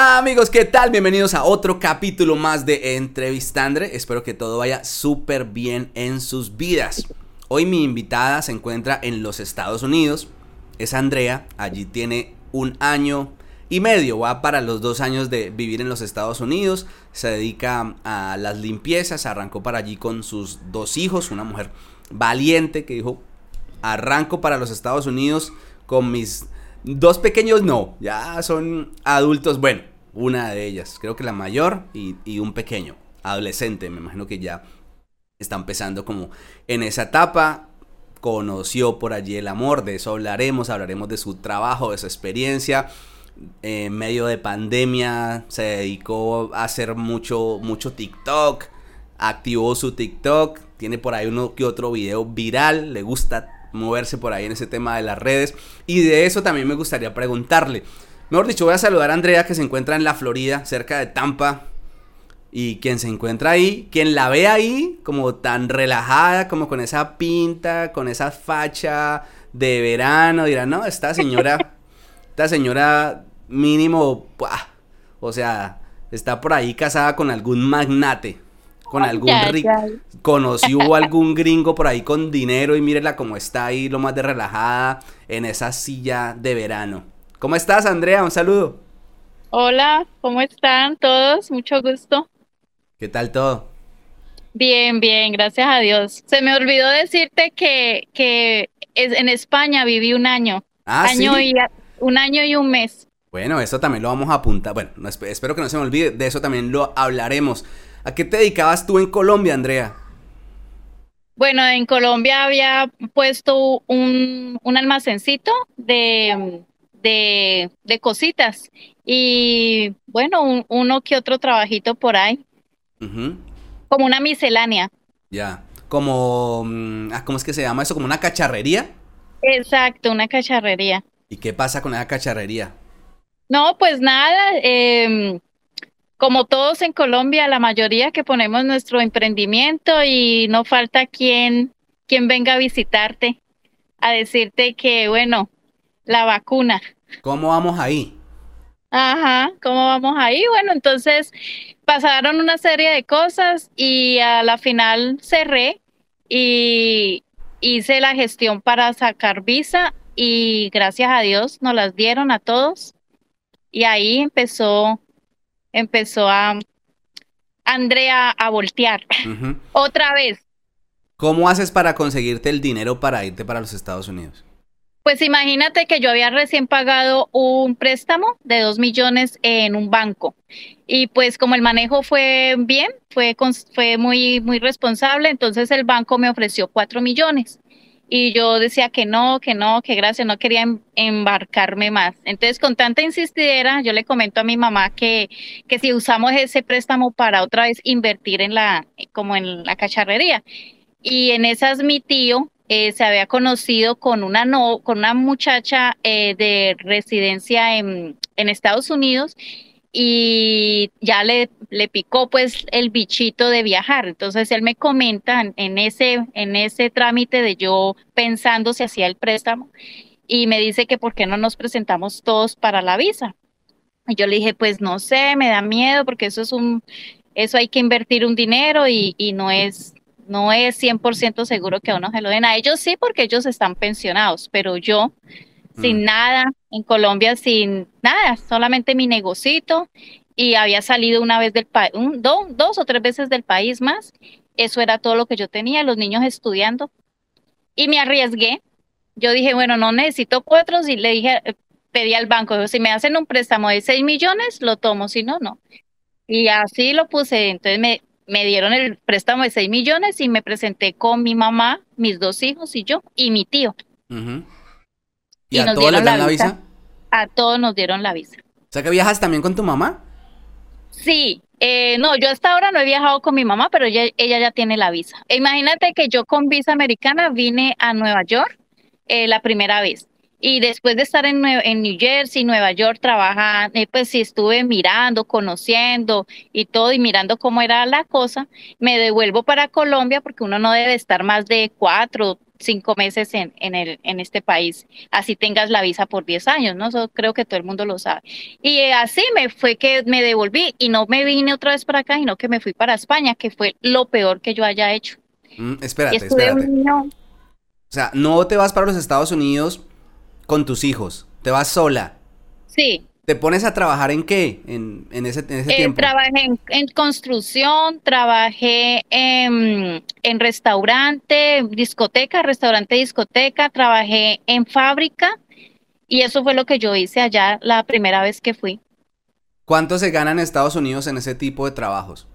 Amigos, ¿qué tal? Bienvenidos a otro capítulo más de Entrevistandre. Espero que todo vaya súper bien en sus vidas. Hoy mi invitada se encuentra en los Estados Unidos. Es Andrea. Allí tiene un año y medio. Va para los dos años de vivir en los Estados Unidos. Se dedica a las limpiezas. Arrancó para allí con sus dos hijos. Una mujer valiente que dijo, arranco para los Estados Unidos con mis dos pequeños no, ya son adultos, bueno, una de ellas, creo que la mayor y, un pequeño, adolescente, me imagino que ya está empezando como en esa etapa, conoció por allí el amor, de eso hablaremos, hablaremos de su trabajo, de su experiencia. En medio de pandemia se dedicó a hacer mucho, mucho TikTok, activó su TikTok, tiene por ahí uno que otro video viral, le gusta moverse por ahí en ese tema de las redes. Y de eso también me gustaría preguntarle. Mejor dicho, voy a saludar a Andrea que se encuentra en la Florida, cerca de Tampa. Y quien se encuentra ahí, quien la ve ahí como tan relajada, como con esa pinta, con esa facha de verano, dirá, no, esta señora, esta señora mínimo, o sea, está por ahí casada con algún magnate con algún rico, conoció algún gringo por ahí con dinero y mírela cómo está ahí, lo más de relajada en esa silla de verano. ¿Cómo estás, Andrea? Un saludo. Hola, ¿cómo están todos? Mucho gusto. ¿Qué tal todo? Bien, bien, gracias a Dios. Se me olvidó decirte que, que en España viví un año. Ah, año y un año y un mes. Bueno, eso también lo vamos a apuntar. Bueno, espero que no se me olvide, de eso también lo hablaremos. ¿A qué te dedicabas tú en Colombia, Andrea? Bueno, en Colombia había puesto un, almacencito de, de, cositas y bueno, uno que otro trabajito por ahí. Como una miscelánea. Ya, como, mm, ah, ¿cómo es que se llama eso? ¿Como una cacharrería? Exacto, una cacharrería. ¿Y qué pasa con esa cacharrería? No, pues nada, eh, como todos en Colombia, la mayoría que ponemos nuestro emprendimiento y no falta quien, quien venga a visitarte, a decirte que, bueno, la vacuna. ¿Cómo vamos ahí? Ajá, ¿cómo vamos ahí? Bueno, entonces pasaron una serie de cosas y a la final cerré y hice la gestión para sacar visa y gracias a Dios nos las dieron a todos y ahí empezó empezó a Andrea a voltear otra vez. ¿Cómo haces para conseguirte el dinero para irte para los Estados Unidos? Pues imagínate que yo había recién pagado un préstamo de dos millones en un banco y pues como el manejo fue bien, fue, fue muy, muy responsable, entonces el banco me ofreció cuatro millones y yo decía que no, que no, que gracias, no quería em, embarcarme más. Entonces, con tanta insistidera, yo le comento a mi mamá que, que si usamos ese préstamo para otra vez invertir en la, como en la cacharrería. Y en esas mi tío eh, se había conocido con una, no, con una muchacha eh, de residencia en, en Estados Unidos y ya le, le picó pues el bichito de viajar. Entonces él me comenta en, ese, en ese trámite de yo pensando si hacía el préstamo y me dice que por qué no nos presentamos todos para la visa. Y yo le dije, pues no sé, me da miedo porque eso es un, eso hay que invertir un dinero y, y no es, no es 100% seguro que a uno se lo den. A ellos sí, porque ellos están pensionados, pero yo sin mm. nada, en Colombia sin nada, solamente mi negocito y había salido una vez del país, dos o tres veces del país más. Eso era todo lo que yo tenía, los niños estudiando. Y me arriesgué. Yo dije, bueno, no necesito cuatro. Y le dije, eh, pedí al banco, si me hacen un préstamo de seis millones, lo tomo, si no, no. Y así lo puse. Entonces me, me dieron el préstamo de seis millones y me presenté con mi mamá, mis dos hijos y yo, y mi tío. ¿Y, a todos les dan la visa? A todos nos dieron la visa. O sea que viajas también con tu mamá. Sí, eh, no, yo hasta ahora no he viajado con mi mamá, pero ella, ya tiene la visa. imagínate que yo con visa americana vine a Nueva York eh, la primera vez. Y después de estar en, en New Jersey, Nueva York, trabajando, eh, pues sí estuve mirando, conociendo y todo, y mirando cómo era la cosa, me devuelvo para Colombia porque uno no debe estar más de cuatro, cinco meses en, en, el, en este país, así tengas la visa por 10 años, ¿no? Eso creo que todo el mundo lo sabe. Y así me fue que me devolví y no me vine otra vez para acá, sino que me fui para España, que fue lo peor que yo haya hecho. Mm, espérate, espérate. O sea, no te vas para los Estados Unidos con tus hijos, te vas sola. Sí. ¿Te pones a trabajar en qué en, ese, en ese eh, tiempo? Trabajé en, construcción, trabajé en, en, restaurante, discoteca, restaurante, discoteca, trabajé en fábrica y eso fue lo que yo hice allá la primera vez que fui. ¿Cuánto se gana en Estados Unidos en ese tipo de trabajos?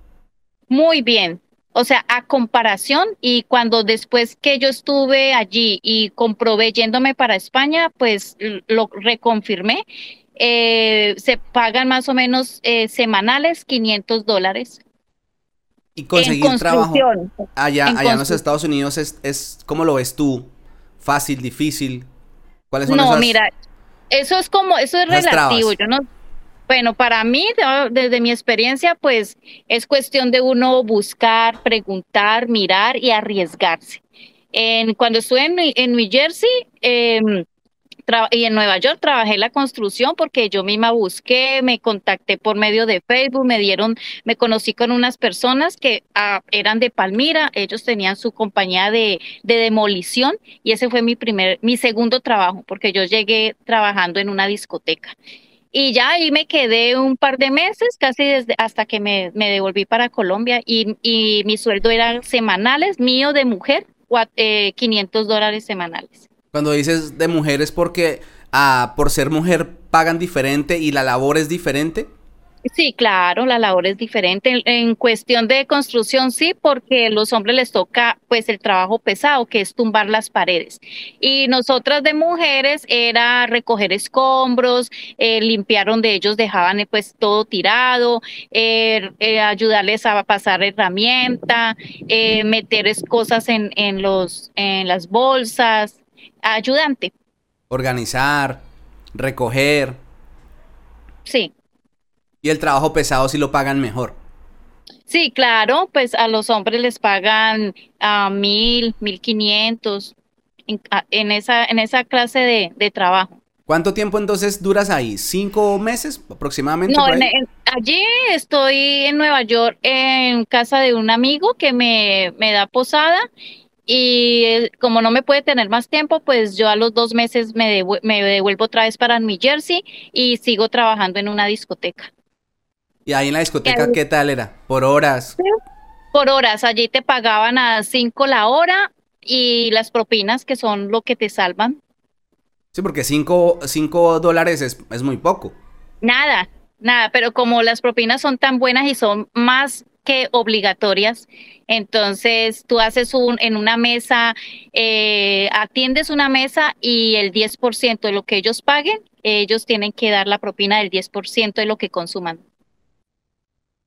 Muy bien. O sea, a comparación y cuando después que yo estuve allí y comprobé yéndome para España, pues lo reconfirmé eh, se pagan más o menos eh, semanales 500 dólares. Y conseguir trabajo allá, en allá en los Estados Unidos es, es, ¿cómo lo ves tú? ¿Fácil, difícil? ¿Cuáles son No, mira, eso es como, eso es relativo. Yo no, bueno, para mí, desde mi experiencia, pues es cuestión de uno buscar, preguntar, mirar y arriesgarse. En, cuando estuve en, en New Jersey, eh, y en Nueva York trabajé la construcción porque yo misma busqué, me contacté por medio de Facebook, me dieron, me conocí con unas personas que ah, eran de Palmira, ellos tenían su compañía de, de, demolición y ese fue mi primer, mi segundo trabajo porque yo llegué trabajando en una discoteca. Y ya ahí me quedé un par de meses, casi desde hasta que me, me devolví para Colombia y, y, mi sueldo era semanales, mío de mujer, 500 eh, dólares semanales. Cuando dices de mujeres porque ah, por ser mujer pagan diferente y la labor es diferente. Sí, claro, la labor es diferente. En, cuestión de construcción, sí, porque los hombres les toca pues el trabajo pesado, que es tumbar las paredes. Y nosotras de mujeres era recoger escombros, eh, limpiar donde ellos dejaban eh, pues todo tirado, eh, ayudarles a pasar herramienta, meter cosas en, en, los, en las bolsas ayudante. Organizar, recoger. Sí. Y el trabajo pesado sí lo pagan mejor. Sí, claro, pues a los hombres les pagan a mil, mil quinientos en, esa, en esa clase de, trabajo. ¿Cuánto tiempo entonces duras ahí? ¿Cinco meses aproximadamente? No, allí estoy en Nueva York en casa de un amigo que me, me da posada y eh, como no me puede tener más tiempo, pues yo a los dos meses me, me devuelvo otra vez para New Jersey y sigo trabajando en una discoteca. ¿Y ahí en la discoteca qué tal era? ¿Por horas? Por horas, allí te pagaban a cinco la hora y las propinas que son lo que te salvan. Sí, porque cinco, cinco dólares es, es muy poco. Nada, nada, pero como las propinas son tan buenas y son más que obligatorias. Entonces, tú haces un, en una mesa, eh, atiendes una mesa y el 10% de lo que ellos paguen, ellos tienen que dar la propina del 10% de lo que consuman.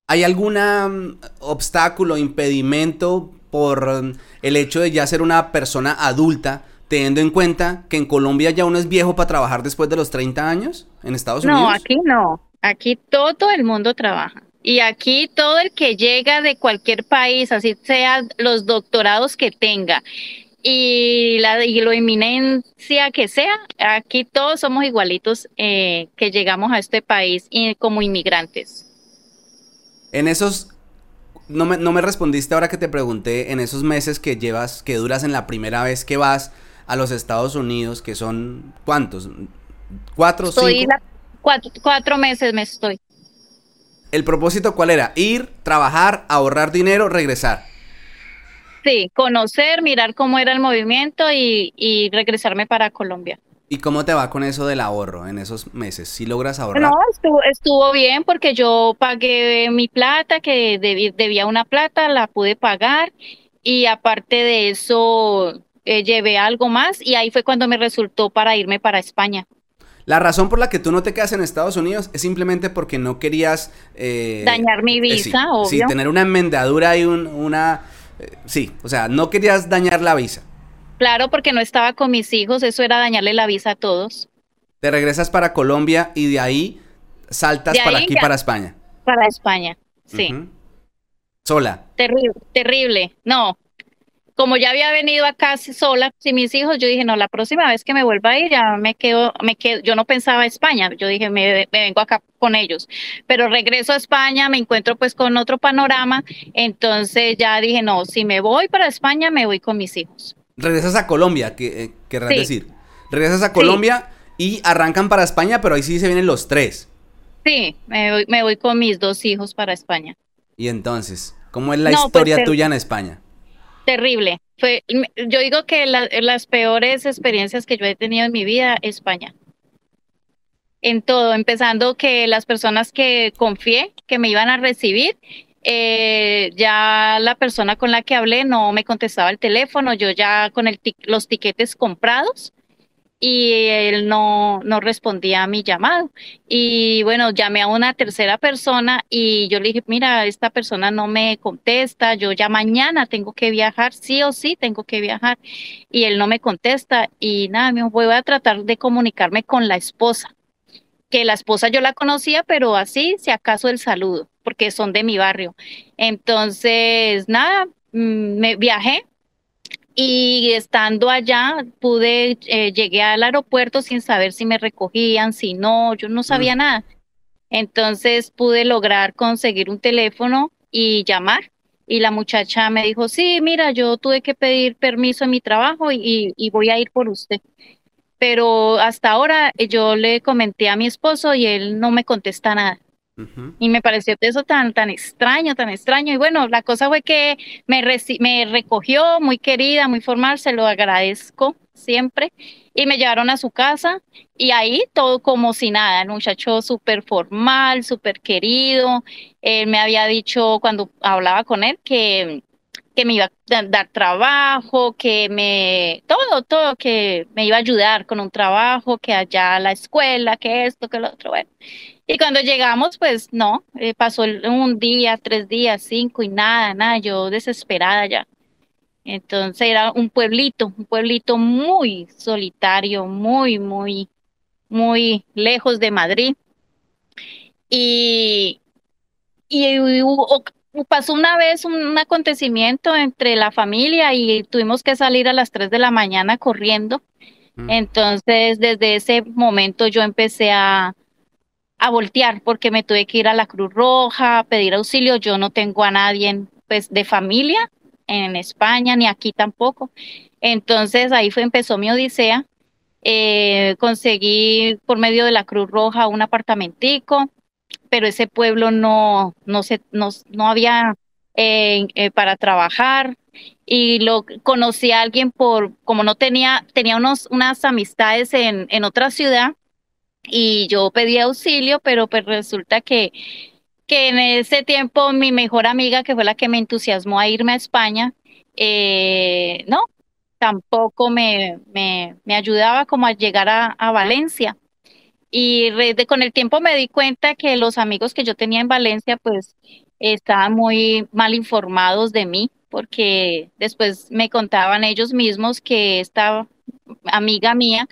¿Hay algún mm, obstáculo, impedimento por el hecho de ya ser una persona adulta, teniendo en cuenta que en Colombia ya uno es viejo para trabajar después de los 30 años en Estados Unidos? No, aquí no. Aquí todo el mundo trabaja. Y aquí todo el que llega de cualquier país, así sea los doctorados que tenga y la y lo eminencia que sea, aquí todos somos igualitos eh, que llegamos a este país y como inmigrantes. En esos, no me, no me respondiste ahora que te pregunté, en esos meses que llevas, que duras en la primera vez que vas a los Estados Unidos, que son, ¿cuántos? ¿Cuatro, cinco? cuatro, cuatro meses me estoy. ¿El propósito cuál era? Ir, trabajar, ahorrar dinero, regresar. Sí, conocer, mirar cómo era el movimiento y, regresarme para Colombia. ¿Y cómo te va con eso del ahorro en esos meses? ¿Si logras ahorrar? No, estuvo, bien porque yo pagué mi plata, que debía una plata, la pude pagar y aparte de eso eh, llevé algo más y ahí fue cuando me resultó para irme para España. La razón por la que tú no te quedas en Estados Unidos es simplemente porque no querías... Eh, dañar mi eh, visa, obvio. Sí, tener una enmendadura y una... Eh, sí, o sea, no querías dañar la visa. Claro, porque no estaba con mis hijos, eso era dañarle la visa a todos. Te regresas para Colombia y de ahí saltas para aquí, para España. Para España, sí. ¿Sola? Terrible, terrible. No, como ya había venido acá sola sin mis hijos, yo dije, no, la próxima vez que me vuelva a ir ya me quedo, me quedo, yo no pensaba España, yo dije, me, vengo acá con ellos, pero regreso a España, me encuentro pues con otro panorama, entonces ya dije, no, si me voy para España, me voy con mis hijos. Regresas a Colombia, ¿qué eh, querrás decir? Regresas a Colombia y arrancan para España, pero ahí sí se vienen los tres. Sí, me voy, me voy con mis dos hijos para España. Y entonces, ¿cómo es la pues, historia tuya en España? Terrible. Fue, yo digo que las peores experiencias que yo he tenido en mi vida, España. En todo, empezando que las personas que confié que me iban a recibir, eh, ya la persona con la que hablé no me contestaba el teléfono, yo ya con el los tiquetes comprados, y él no, no respondía a mi llamado. Y bueno, llamé a una tercera persona y yo le dije, mira, esta persona no me contesta, yo ya mañana tengo que viajar, sí o sí tengo que viajar. Y él no me contesta y nada, me voy a tratar de comunicarme con la esposa, que la esposa yo la conocía, pero así, si acaso el saludo, porque son de mi barrio. Entonces, nada, mm, me viajé, y estando allá pude, eh, llegué al aeropuerto sin saber si me recogían, si no, yo no sabía nada. Entonces pude lograr conseguir un teléfono y llamar. Y la muchacha me dijo, sí, mira, yo tuve que pedir permiso en mi trabajo y, y voy a ir por usted. Pero hasta ahora eh, yo le comenté a mi esposo y él no me contesta nada. Y me pareció eso tan, tan extraño, tan extraño. Y bueno, la cosa fue que me, me recogió muy querida, muy formal, se lo agradezco siempre. Y me llevaron a su casa y ahí todo como si nada, el muchacho súper formal, súper querido. Él me había dicho cuando hablaba con él que, que me iba a dar trabajo, que me, todo, todo, que me iba a ayudar con un trabajo, que allá la escuela, que esto, que lo otro. Bueno, y cuando llegamos, pues no, eh, pasó un día, tres días, cinco y nada, nada, yo desesperada ya. Entonces era un pueblito, un pueblito muy solitario, muy, muy, muy lejos de Madrid. Y, y pasó una vez un, acontecimiento entre la familia y tuvimos que salir a las tres de la mañana corriendo. Mm. Entonces, desde ese momento yo empecé a, a voltear porque me tuve que ir a la Cruz Roja, a pedir auxilio. Yo no tengo a nadie pues de familia en España ni aquí tampoco. Entonces ahí fue empezó mi odisea. Eh, conseguí por medio de la Cruz Roja un apartamentico, pero ese pueblo no no se no, no había eh, eh, para trabajar y lo conocí a alguien por como no tenía tenía unos unas amistades en en otra ciudad y yo pedí auxilio, pero pues resulta que, que en ese tiempo mi mejor amiga, que fue la que me entusiasmó a irme a España, eh, no, tampoco me, me, me, ayudaba como a llegar a, a Valencia. Y con el tiempo me di cuenta que los amigos que yo tenía en Valencia, pues estaban muy mal informados de mí, porque después me contaban ellos mismos que esta amiga mía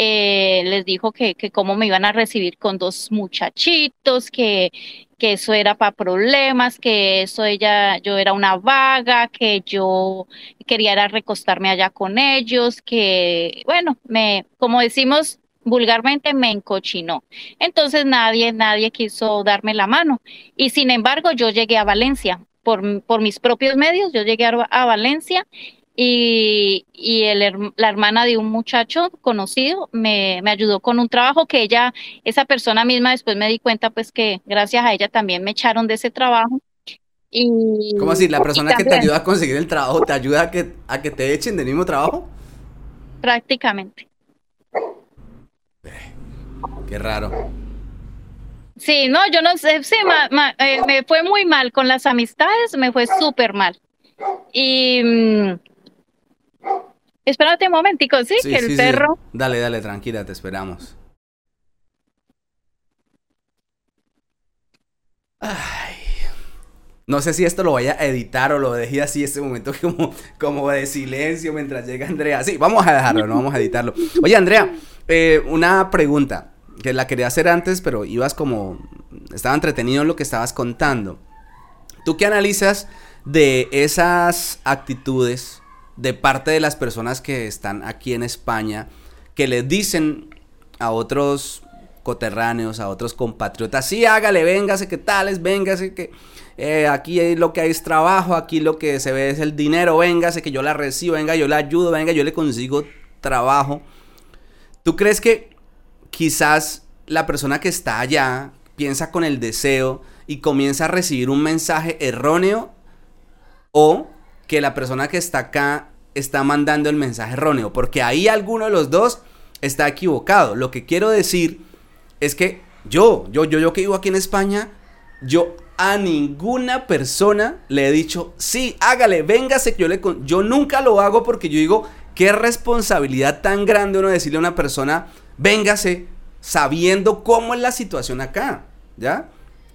eh, les dijo que, que cómo me iban a recibir con dos muchachitos, que, que eso era para problemas, que eso ella, yo era una vaga, que yo quería era recostarme allá con ellos, que bueno, me, como decimos vulgarmente, me encochinó. Entonces nadie, nadie quiso darme la mano. Y sin embargo, yo llegué a Valencia. Por, por mis propios medios, yo llegué a, a Valencia y, y el, la hermana de un muchacho conocido me, me, ayudó con un trabajo que ella, esa persona misma después me di cuenta pues que gracias a ella también me echaron de ese trabajo. Y, ¿Cómo así? ¿La persona que te ayuda a conseguir el trabajo te ayuda a que, a que te echen del mismo trabajo? Prácticamente. Qué raro. Sí, no, yo no sé, sí, eh, me fue muy mal con las amistades, me fue súper mal. Y mm, Espérate un momentico, ¿sí? que el perro... Dale, dale, tranquila, te esperamos. Ay. No sé si esto lo vaya a editar o lo dejé así ese momento como, como de silencio mientras llega Andrea. Sí, vamos a dejarlo, no vamos a editarlo. Oye, Andrea, eh, una pregunta que la quería hacer antes, pero ibas como... Estaba entretenido en lo que estabas contando. ¿Tú qué analizas de esas actitudes de parte de las personas que están aquí en España, que les dicen a otros coterráneos, a otros compatriotas, sí, hágale, véngase, ¿qué tales? Véngase, que eh, aquí lo que hay es trabajo, aquí lo que se ve es el dinero, véngase, que yo la recibo, venga, yo la ayudo, venga, yo le consigo trabajo. ¿Tú crees que quizás la persona que está allá piensa con el deseo y comienza a recibir un mensaje erróneo o que la persona que está acá está mandando el mensaje erróneo? Porque ahí alguno de los dos está equivocado. Lo que quiero decir es que yo, yo, yo, yo que vivo aquí en España, yo a ninguna persona le he dicho, sí, hágale, véngase, yo, le yo nunca lo hago porque yo digo, qué responsabilidad tan grande uno decirle a una persona, véngase, sabiendo cómo es la situación acá, ¿ya?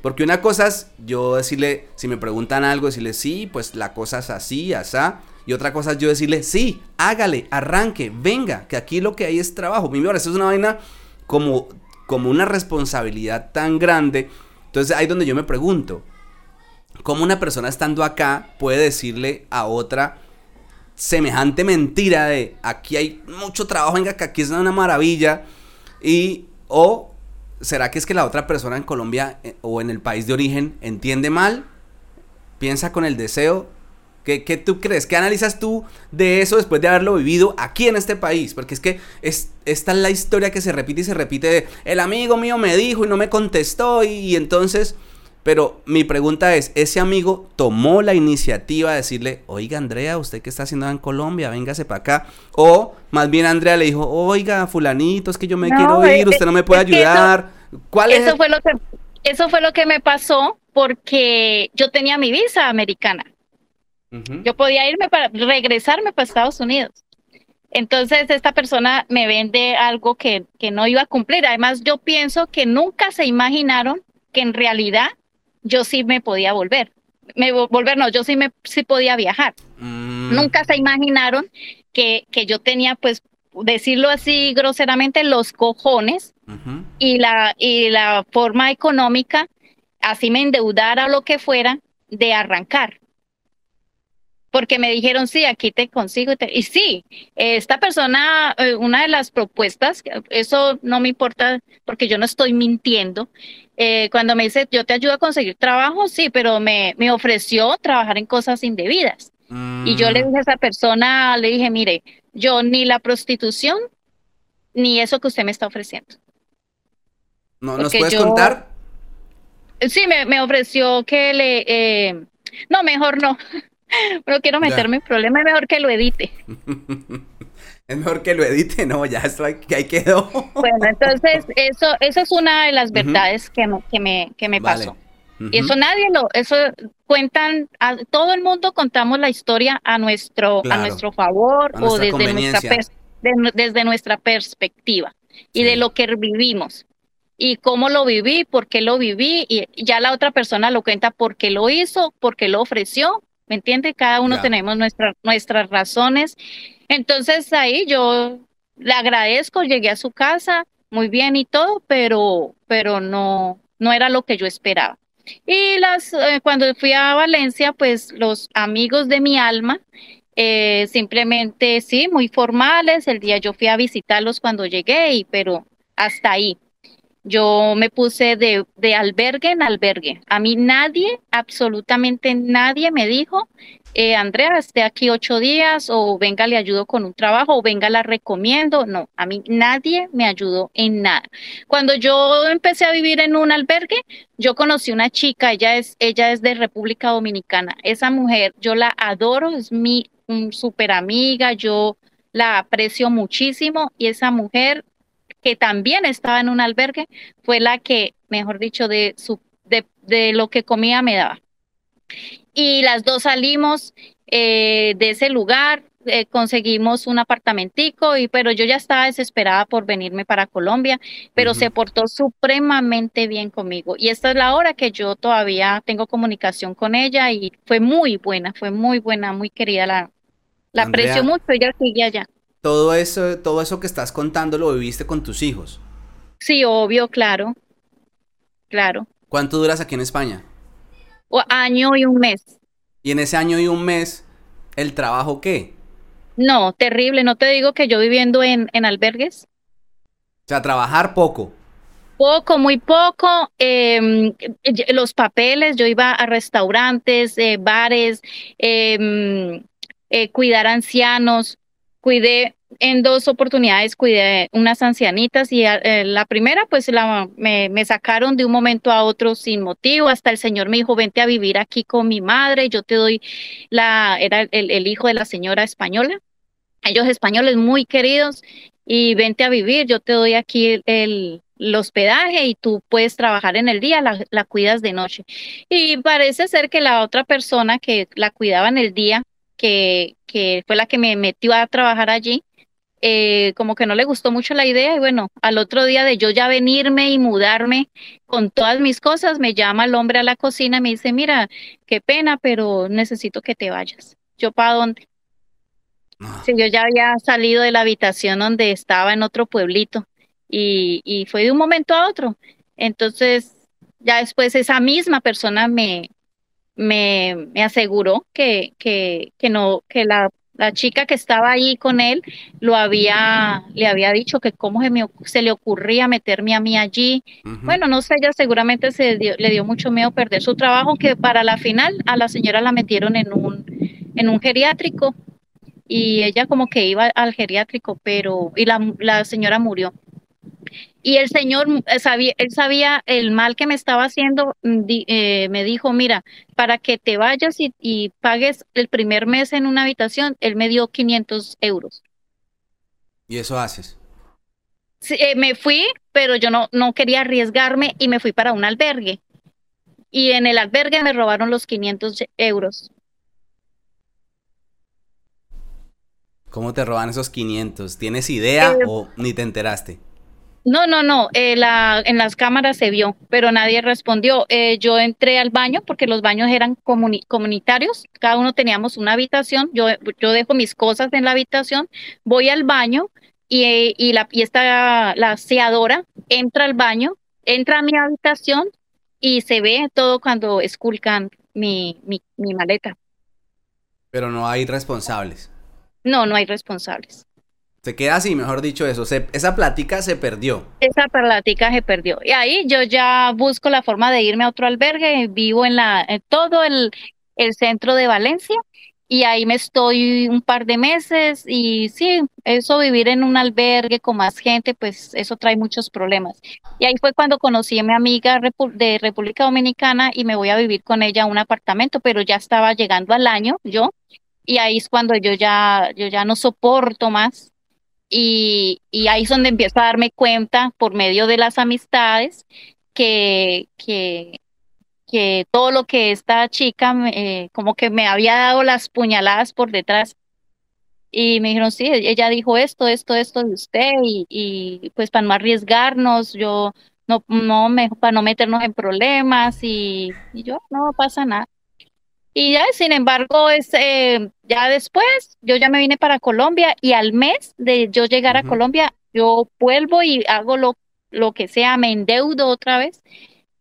Porque una cosa es yo decirle, si me preguntan algo, decirle, sí, pues la cosa es así, asá. Y otra cosa es yo decirle, sí, hágale, arranque, venga, que aquí lo que hay es trabajo. Mi eso es una vaina como, como una responsabilidad tan grande entonces ahí donde yo me pregunto, ¿cómo una persona estando acá puede decirle a otra semejante mentira de aquí hay mucho trabajo, venga, que aquí es una maravilla? Y, o será que es que la otra persona en Colombia eh, o en el país de origen entiende mal, piensa con el deseo ¿Qué, tú crees? ¿Qué analizas tú de eso después de haberlo vivido aquí en este país? Porque es que es, esta es la historia que se repite y se repite. el amigo mío me dijo y no me contestó y, entonces... Pero mi pregunta es, ¿ese amigo tomó la iniciativa de decirle, oiga Andrea, ¿usted qué está haciendo en Colombia? Véngase para acá. O más bien Andrea le dijo, oiga, fulanito, es que yo me quiero ir, usted no me puede ayudar. ¿Cuál eso Fue lo que, eso fue lo que me pasó porque yo tenía mi visa americana. Yo podía irme para regresarme para Estados Unidos. Entonces esta persona me vende algo que, que no iba a cumplir. Además, yo pienso que nunca se imaginaron que en realidad yo sí me podía volver. Me volver, no, yo sí me sí podía viajar. Mm. Nunca se imaginaron que, que yo tenía, pues, decirlo así groseramente, los cojones y, la, y la forma económica, así me endeudara o lo que fuera, de arrancar porque me dijeron, sí, aquí te consigo. Y, sí, esta persona, eh, una de las propuestas, eso no me importa porque yo no estoy mintiendo. Eh, cuando me dice, yo te ayudo a conseguir trabajo, sí, pero me, me ofreció trabajar en cosas indebidas. Y yo le mm. dije a esa persona, le dije, mire, yo ni la prostitución, ni eso que usted me está ofreciendo. ¿No, ¿Nos puedes contar? Sí, me, me, ofreció que le... Eh, no, mejor no. No quiero meterme en problemas, mejor que lo edite. es mejor que lo edite, no, ya esto ahí, ahí quedó. bueno, entonces eso, eso es una de las verdades que, que me, que me pasó. Y eso nadie lo, eso cuentan, a, todo el mundo contamos la historia a nuestro, a nuestro favor o desde nuestra, desde nuestra perspectiva y de lo que vivimos y cómo lo viví, por qué lo viví, y ya la otra persona lo cuenta por qué lo hizo, por qué lo ofreció ¿me entiende? Cada uno tenemos nuestras razones. Entonces ahí yo le agradezco, llegué a su casa muy bien y todo, pero, pero no, no era lo que yo esperaba. Y las, eh, cuando fui a Valencia, pues los amigos de mi alma, eh, simplemente sí, muy formales. El día yo fui a visitarlos cuando llegué, y, pero hasta ahí. Yo me puse de, de, albergue en albergue. A mí nadie, absolutamente nadie me dijo, eh, Andrea, esté aquí ocho días o venga, le ayudo con un trabajo o venga, la recomiendo. No, a mí nadie me ayudó en nada. Cuando yo empecé a vivir en un albergue, yo conocí una chica, ella es, ella es de República Dominicana. Esa mujer, yo la adoro, es mi súper amiga, yo la aprecio muchísimo y esa mujer que también estaba en un albergue, fue la que, mejor dicho, de, su, de, lo que comía me daba. Y las dos salimos eh, de ese lugar, eh, conseguimos un apartamentico, y, pero yo ya estaba desesperada por venirme para Colombia, pero se portó supremamente bien conmigo. Y esta es la hora que yo todavía tengo comunicación con ella y fue muy buena, fue muy buena, muy querida, la, la aprecio mucho, ella sigue allá todo eso, todo eso que estás contando lo viviste con tus hijos. Sí, obvio, claro. Claro. ¿Cuánto duras aquí en España? año y un mes. Y en ese año y un mes, ¿el trabajo qué? No, terrible. No te digo que yo viviendo en, en albergues. O sea, trabajar poco. Poco, muy poco. Em, los papeles, yo iba a restaurantes, eh, bares, em, eh, cuidar ancianos. Cuidé en dos oportunidades, cuidé unas ancianitas y eh, la primera, pues la, me, sacaron de un momento a otro sin motivo. Hasta el señor me dijo, vente a vivir aquí con mi madre. Yo te doy la, era el, el hijo de la señora española. Ellos españoles muy queridos y vente a vivir. Yo te doy aquí el, el hospedaje y tú puedes trabajar en el día, la, la, cuidas de noche. Y parece ser que la otra persona que la cuidaba en el día, que, que fue la que me metió a trabajar allí, eh, como que no le gustó mucho la idea y bueno, al otro día de yo ya venirme y mudarme con todas mis cosas, me llama el hombre a la cocina y me dice, mira, qué pena, pero necesito que te vayas. ¿Yo para dónde? Ah. yo ya había salido de la habitación donde estaba en otro pueblito y, fue de un momento a otro. Entonces, ya después esa misma persona me, me, me aseguró que, que, que, no, que la, la, chica que estaba ahí con él lo había, le había dicho que cómo se, me, se le ocurría meterme a mí allí. Bueno, no sé, ella seguramente se le dio mucho miedo perder su trabajo, que para la final a la señora la metieron en un, en un geriátrico y ella como que iba al geriátrico, pero, y la, la señora murió. Y el Señor eh, sabía, él sabía el mal que me estaba haciendo, mm, eh, me dijo, mira, para que te vayas y, pagues el primer mes en una habitación, él me dio 500 euros. ¿Y eso haces? Sí, eh, me fui, pero yo no, no quería arriesgarme y me fui para un albergue. Y en el albergue me robaron los 500 euros. ¿Cómo te roban esos 500? ¿Tienes idea o ni te enteraste? No, no, no, eh, la, en las cámaras se vio, pero nadie respondió. Eh, yo entré al baño porque los baños eran comunitarios, cada uno teníamos una habitación, yo, yo dejo mis cosas en la habitación, voy al baño y, y, la, y esta, la aseadora entra al baño, entra a mi habitación y se ve todo cuando esculcan mi, mi, mi maleta. Pero no hay responsables. No, no hay responsables. Se queda así, mejor dicho eso. esa plática se perdió. Esa plática se perdió. Y ahí yo ya busco la forma de irme a otro albergue. Vivo en, la, en todo el, el centro de Valencia y ahí me estoy un par de meses y sí, eso vivir en un albergue con más gente, pues eso trae muchos problemas. Y ahí fue cuando conocí a mi amiga de República Dominicana y me voy a vivir con ella a un apartamento, pero ya estaba llegando al año yo y ahí es cuando yo ya yo ya no soporto más y, ahí es donde empiezo a darme cuenta por medio de las amistades que, que, todo lo que esta chica eh, como que me había dado las puñaladas por detrás. Y me dijeron, sí, ella dijo esto, esto, esto de usted, y, y pues para no arriesgarnos, yo no, no me, para no meternos en problemas, y, y yo, no pasa nada. Y ya, sin embargo, es, eh, ya después yo ya me vine para Colombia y al mes de yo llegar a Colombia, yo vuelvo y hago lo, lo que sea, me endeudo otra vez.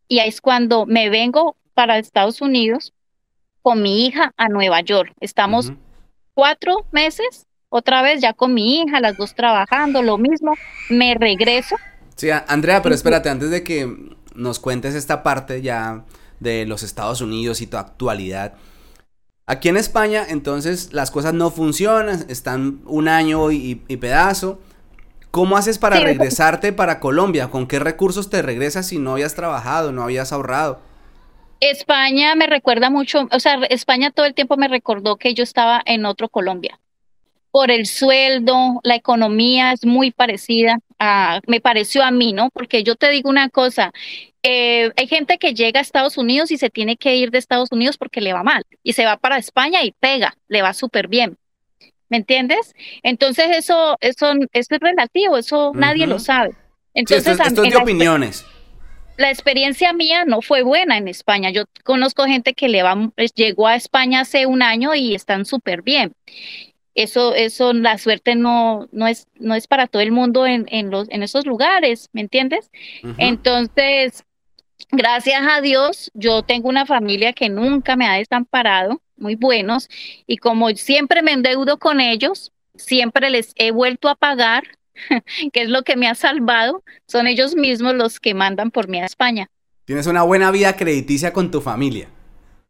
Y ahí es cuando me vengo para Estados Unidos con mi hija a Nueva York. Estamos cuatro meses otra vez ya con mi hija, las dos trabajando, lo mismo. Me regreso. Sí, Andrea, pero espérate, antes de que nos cuentes esta parte ya de los Estados Unidos y tu actualidad. Aquí en España, entonces, las cosas no funcionan, están un año y, pedazo. ¿Cómo haces para regresarte para Colombia? ¿Con qué recursos te regresas si no habías trabajado, no habías ahorrado? España me recuerda mucho, o sea, España todo el tiempo me recordó que yo estaba en otro Colombia. Por el sueldo, la economía es muy parecida a, me pareció a mí, ¿no? Porque yo te digo una cosa, eh, hay gente que llega a Estados Unidos y se tiene que ir de Estados Unidos porque le va mal y se va para España y pega, le va súper bien. ¿Me entiendes? Entonces eso, eso, eso es relativo, eso nadie lo sabe. Entonces, esto, es de opiniones. La experiencia mía no fue buena en España. Yo conozco gente que le va, llegó a España hace un año y están súper bien. Eso, eso, la suerte no, no es, no es para todo el mundo en, en los, en esos lugares, ¿me entiendes? Entonces, gracias a Dios, yo tengo una familia que nunca me ha desamparado, muy buenos, y como siempre me endeudo con ellos, siempre les he vuelto a pagar, que es lo que me ha salvado, son ellos mismos los que mandan por mí a España. Tienes una buena vida crediticia con tu familia.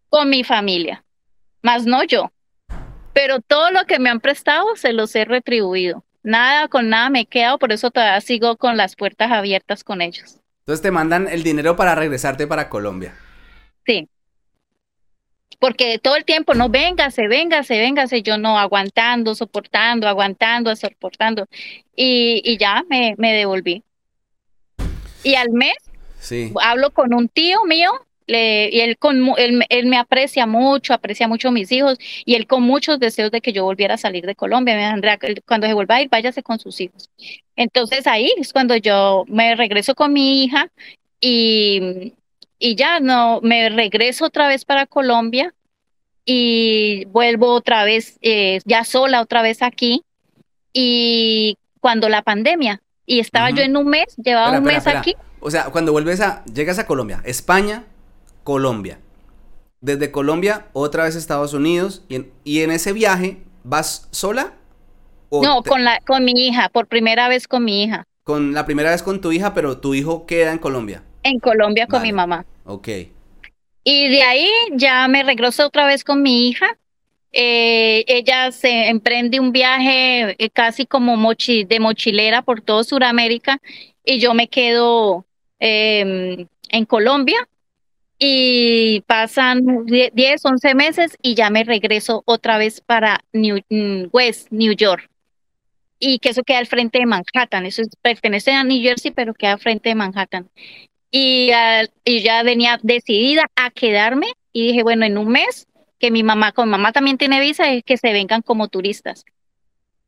Con mi familia, más no yo. Pero todo lo que me han prestado se los he retribuido. Nada con nada me he quedado, por eso todavía sigo con las puertas abiertas con ellos. Entonces te mandan el dinero para regresarte para Colombia. Sí. Porque todo el tiempo, no, véngase, véngase, véngase, yo no, aguantando, soportando, aguantando, soportando. Y, y ya me, me devolví. Y al mes sí. hablo con un tío mío y él, con, él, él, me aprecia mucho, aprecia mucho a mis hijos y él con muchos deseos de que yo volviera a salir de Colombia. Me Andrea, cuando se vuelva a ir, váyase con sus hijos. Entonces ahí es cuando yo me regreso con mi hija y, y ya no, me regreso otra vez para Colombia y vuelvo otra vez, eh, ya sola otra vez aquí. Y cuando la pandemia, y estaba yo en un mes, llevaba un mes aquí. O sea, cuando vuelves a, llegas a Colombia, España, Colombia. Desde Colombia, otra vez Estados Unidos. Y en, y en ese viaje, ¿vas sola? no, con, la, con mi hija, por primera vez con mi hija. Con la primera vez con tu hija, pero tu hijo queda en Colombia. En Colombia con mi mamá. Ok. Y de ahí ya me regreso otra vez con mi hija. Eh, ella se emprende un viaje eh, casi como mochi, de mochilera por todo Sudamérica y yo me quedo em, en Colombia y pasan 10, 11 meses y ya me regreso otra vez para New, mm, West, New York. Y que eso queda al frente de Manhattan, eso pertenece a New Jersey, pero queda al frente de Manhattan. Y, y ya venía decidida a quedarme y dije, bueno, en un mes, que mi mamá, con mamá también tiene visa, es que se vengan como turistas.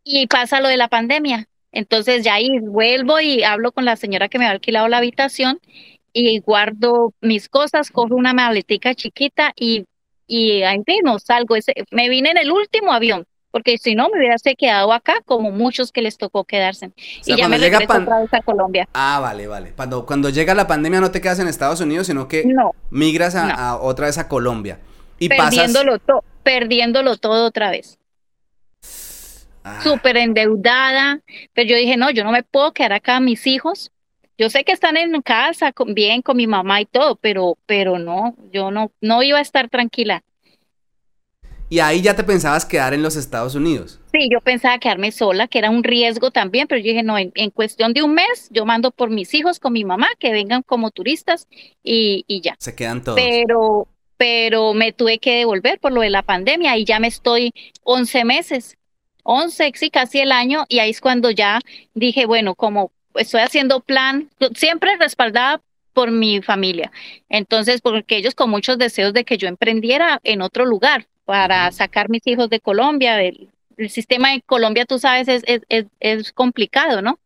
Y pasa lo de la pandemia. Entonces ya ahí vuelvo y hablo con la señora que me ha alquilado la habitación y guardo mis cosas, cojo una maletica chiquita y, y ahí no salgo. Ese, me vine en el último avión, porque si no me hubiese quedado acá, como muchos que les tocó quedarse. y ya me regreso otra vez a Colombia. Ah, vale, vale. Cuando, cuando llega la pandemia no te quedas en Estados Unidos, sino que migras a, otra vez a Colombia. Y perdiéndolo, perdiéndolo todo otra vez. Ah. Súper endeudada, pero yo dije, no, yo no me puedo quedar acá, mis hijos yo sé que están en casa bien con mi mamá y todo, pero, pero no, yo no, no iba a estar tranquila. Y ahí ya te pensabas quedar en los Estados Unidos. Sí, yo pensaba quedarme sola, que era un riesgo también, pero yo dije, no, en, cuestión de un mes, yo mando por mis hijos con mi mamá, que vengan como turistas y, y ya. Se quedan todos. Pero, pero me tuve que devolver por lo de la pandemia y ya me estoy 11 meses, 11, sí, casi el año, y ahí es cuando ya dije, bueno, como estoy haciendo plan, siempre respaldada por mi familia. Entonces, porque ellos con muchos deseos de que yo emprendiera en otro lugar para sacar mis hijos de Colombia. El, sistema de Colombia, tú sabes, es, es, es, complicado, ¿no?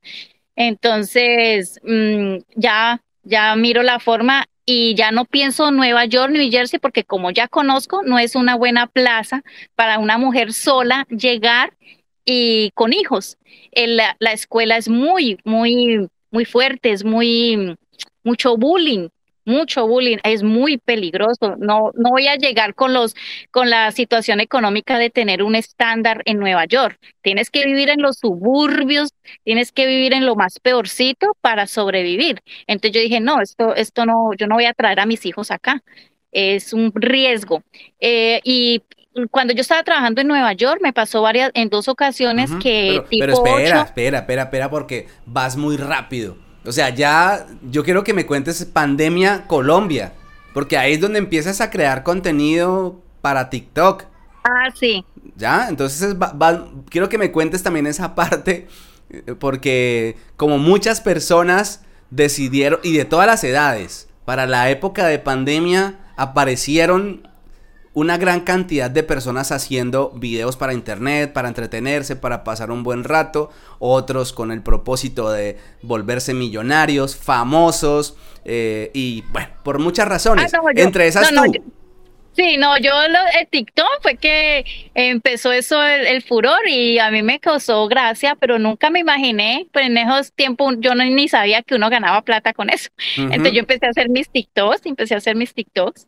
Entonces, mm, ya, ya miro la forma y ya no pienso Nueva York, New Jersey, porque como ya conozco, no es una buena plaza para una mujer sola llegar y con hijos. la, la, escuela es muy, muy, muy fuerte, es muy, mucho bullying, mucho bullying, es muy peligroso. No, no voy a llegar con los, con la situación económica de tener un estándar en Nueva York. Tienes que vivir en los suburbios, tienes que vivir en lo más peorcito para sobrevivir. Entonces yo dije, no, esto, esto no, yo no voy a traer a mis hijos acá es un riesgo. Eh, y cuando yo estaba trabajando en Nueva York, me pasó varias, en dos ocasiones que pero, pero espera, espera, espera, espera, porque vas muy rápido. O sea, ya yo quiero que me cuentes pandemia Colombia, porque ahí es donde empiezas a crear contenido para TikTok. Ah, sí. Ya, entonces quiero que me cuentes también esa parte, eh, porque como muchas personas decidieron, y de todas las edades, para la época de pandemia aparecieron una gran cantidad de personas haciendo videos para internet, para entretenerse, para pasar un buen rato, otros con el propósito de volverse millonarios, famosos, eh, y bueno, por muchas razones. Ah, Entre esas tú. Sí, no, yo lo, el TikTok fue que empezó eso el, furor y a mí me causó gracia, pero nunca me imaginé, pues en esos tiempos yo no, ni sabía que uno ganaba plata con eso. Entonces yo empecé a hacer mis TikToks, empecé a hacer mis TikToks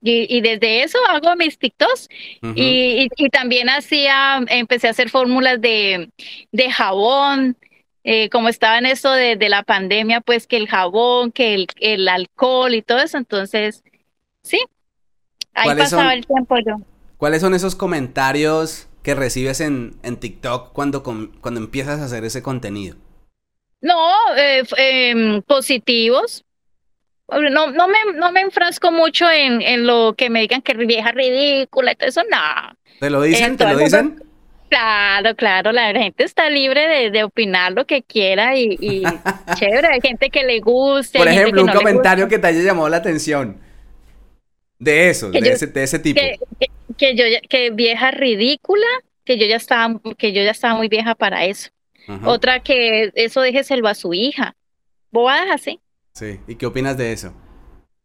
y, desde eso hago mis TikToks y, también hacía, empecé a hacer fórmulas de, de jabón, eh, como estaba en eso de, de, la pandemia, pues que el jabón, que el, el alcohol y todo eso, entonces, sí, ahí pasaba el tiempo yo. ¿Cuáles son esos comentarios que recibes en, en TikTok cuando, cuando empiezas a hacer ese contenido? No, eh, em, positivos, no, no, me, no me enfrasco mucho en, en lo que me digan que vieja ridícula y todo eso, no. ¿Te lo dicen? ¿Te lo dicen? Claro, claro, la gente está libre de, de opinar lo que quiera y, y chévere, hay gente que le guste. Por ejemplo, un comentario que te haya llamado la atención. De eso, de, ese, de ese tipo. Que, yo, que vieja ridícula, que yo ya estaba, que yo ya estaba muy vieja para eso. Otra que eso déjeselo a su hija. Bobadas así. Sí, ¿y qué opinas de eso?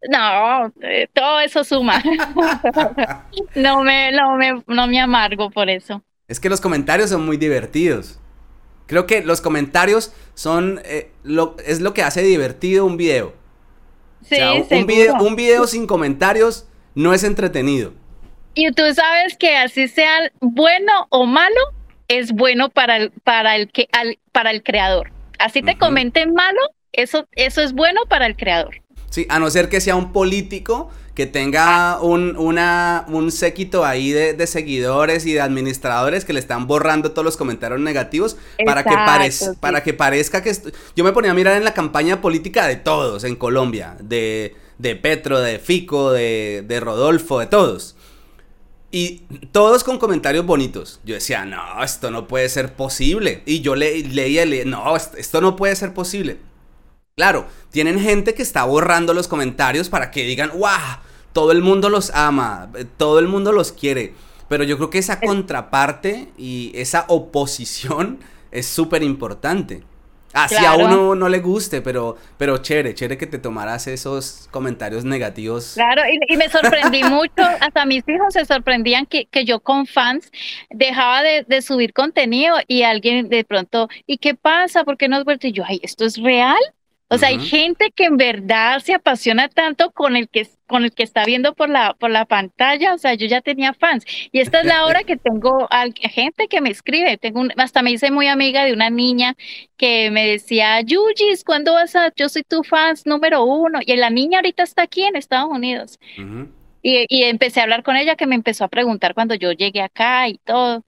No, eh, todo eso suma. no, me, no, me, no me amargo por eso. Es que los comentarios son muy divertidos. Creo que los comentarios son eh, lo, es lo que hace divertido un video. Sí, un, video, un video sin comentarios no es entretenido. Y tú sabes que así sea bueno o malo, es bueno para el, para el, que, para el creador. Así te comenten malo, eso, eso es bueno para el creador. Sí, a no ser que sea un político que tenga un, una, un séquito ahí de, seguidores y de administradores que le están borrando todos los comentarios negativos para que, para que parezca que... Yo me ponía a mirar en la campaña política de todos en Colombia, de, de Petro, de Fico, de, de Rodolfo, de todos. Y todos con comentarios bonitos. Yo decía, no, esto no puede ser posible. Y yo le, leía, leía, no, esto no puede ser posible. Claro, tienen gente que está borrando los comentarios para que digan, ¡guau! Todo el mundo los ama, eh, todo el mundo los quiere. Pero yo creo que esa contraparte y esa oposición es súper importante. Así a uno no le guste, pero, pero chévere, chévere que te tomaras esos comentarios negativos. Claro, y, me sorprendí mucho, hasta mis hijos se sorprendían que, que yo con fans dejaba de, de, subir contenido y alguien de pronto, ¿y qué pasa? ¿Por qué no has vuelto? Y yo, ay, ¿esto es real? O sea, hay gente que en verdad se apasiona tanto con el que con el que está viendo por la por la pantalla, o sea, yo ya tenía fans y esta es la hora que tengo a, gente que me escribe, tengo hasta me hice muy amiga de una niña que me decía, "Yujis, ¿cuándo vas a yo soy tu fans número uno?" Y la niña ahorita está aquí en Estados Unidos. y, y, empecé a hablar con ella que me empezó a preguntar cuando yo llegué acá y todo.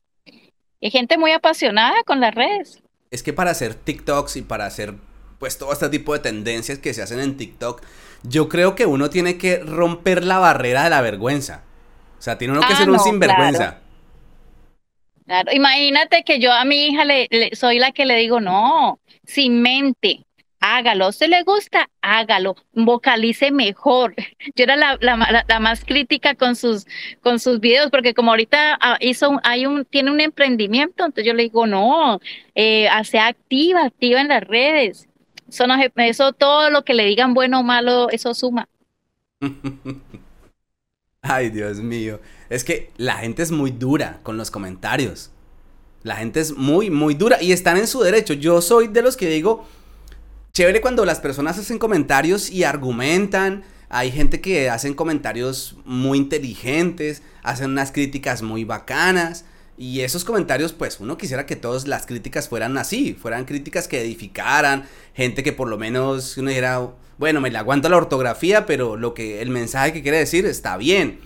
Hay gente muy apasionada con las redes. Es que para hacer TikToks y para hacer pues todo este tipo de tendencias que se hacen en TikTok, yo creo que uno tiene que romper la barrera de la vergüenza. O sea, tiene uno que ah, ser un sinvergüenza. Claro. imagínate que yo a mi hija le, soy la que le digo, no, sin mente, hágalo. ¿Se le gusta? Hágalo. Vocalice mejor. Yo era la, la, más crítica con sus, con sus videos, porque como ahorita ah, hizo, hay un, tiene un emprendimiento, entonces yo le digo, no, eh, sea activa, activa en las redes. Eso, todo lo que le digan bueno o malo, eso suma. Ay, Dios mío. Es que la gente es muy dura con los comentarios. La gente es muy, muy dura y están en su derecho. Yo soy de los que digo, chévere cuando las personas hacen comentarios y argumentan. Hay gente que hacen comentarios muy inteligentes, hacen unas críticas muy bacanas. Y esos comentarios, pues uno quisiera que todas las críticas fueran así, fueran críticas que edificaran, gente que por lo menos uno dijera, bueno, me le aguanto la ortografía, pero lo que el mensaje que quiere decir está bien,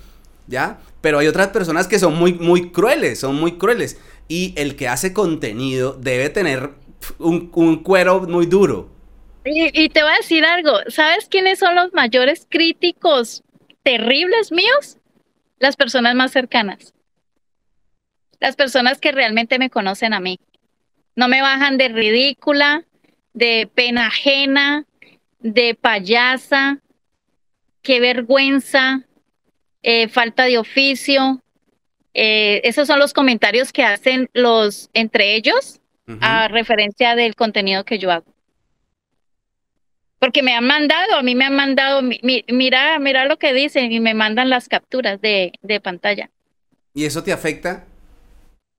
¿ya? Pero hay otras personas que son muy, muy crueles, son muy crueles. Y el que hace contenido debe tener un, cuero muy duro. Y, y te voy a decir algo, ¿sabes quiénes son los mayores críticos terribles míos? Las personas más cercanas las personas que realmente me conocen a mí. No me bajan de ridícula, de pena ajena, de payasa, qué vergüenza, eh, falta de oficio. Eh, esos son los comentarios que hacen los entre ellos a referencia del contenido que yo hago. Porque me han mandado, a mí me han mandado, mira, mira lo que dicen y me mandan las capturas de, de pantalla. ¿Y eso te afecta?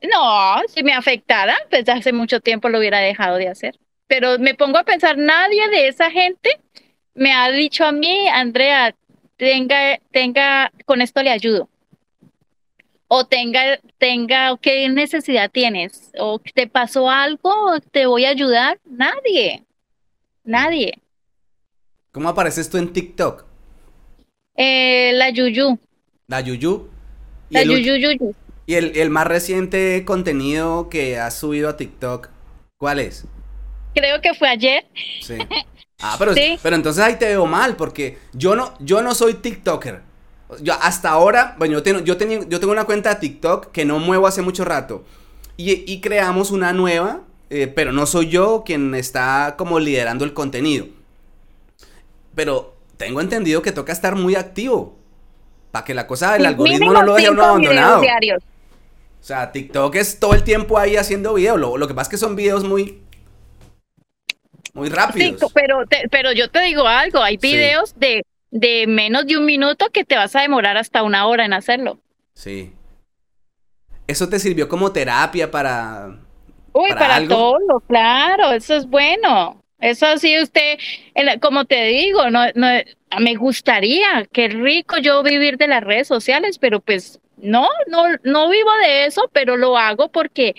No, si me afectara, pues hace mucho tiempo lo hubiera dejado de hacer. Pero me pongo a pensar, nadie de esa gente me ha dicho a mí, Andrea, tenga, tenga, con esto le ayudo. O tenga, tenga, ¿qué necesidad tienes? ¿O te pasó algo? ¿Te voy a ayudar? Nadie. Nadie. ¿Cómo apareces tú en TikTok? Eh, la Yuyu. La Yuyu. La Yuyu Yuyu. ¿Y el, el, más reciente contenido que has subido a TikTok, cuál es? Creo que fue ayer. Sí. Ah, pero, pero entonces ahí te veo mal, porque yo no, yo no soy TikToker. Yo hasta ahora, bueno, yo tengo, yo, yo tengo una cuenta de TikTok que no muevo hace mucho rato. Y, creamos una nueva, eh, pero no soy yo quien está como liderando el contenido. Pero tengo entendido que toca estar muy activo. Para que la cosa del algoritmo no lo deje uno abandonado. O sea, TikTok es todo el tiempo ahí haciendo videos. Lo, lo que pasa es que son videos muy muy rápido. pero, pero yo te digo algo, hay videos de, de menos de un minuto que te vas a demorar hasta una hora en hacerlo. Sí. ¿Eso te sirvió como terapia para... Uy, para, todo, claro, eso es bueno. Eso sí, usted, como te digo, no, no, me gustaría, qué rico yo vivir de las redes sociales, pero pues no, no, no vivo de eso, pero lo hago porque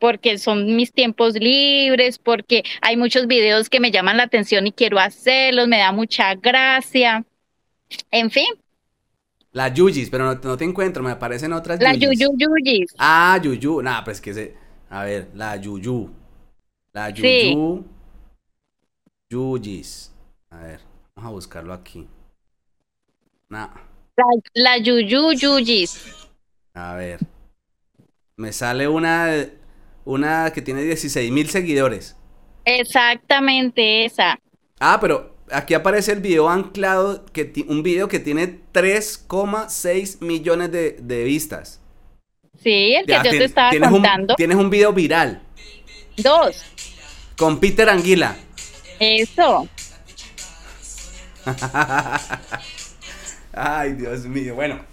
porque son mis tiempos libres, porque hay muchos videos que me llaman la atención y quiero hacerlos, me da mucha gracia. En fin. La Yuyis, pero no, te encuentro, me aparecen otras La Yuyu Yuyis. Ah, Yuyu. Nah, pues que se. A ver, la Yuyu. La Yuyu. Yuyis. A ver, vamos a buscarlo aquí. Nah. La, la Yuyu Yuyis. A ver. Me sale una una que tiene 16 mil seguidores. Exactamente esa. Ah, pero aquí aparece el video anclado, que un video que tiene 3,6 millones de, vistas. Sí, el que yo te estaba tienes contando. Un, tienes un video viral. Dos. Con Peter Anguila. Eso. Ay, Dios mío. Bueno.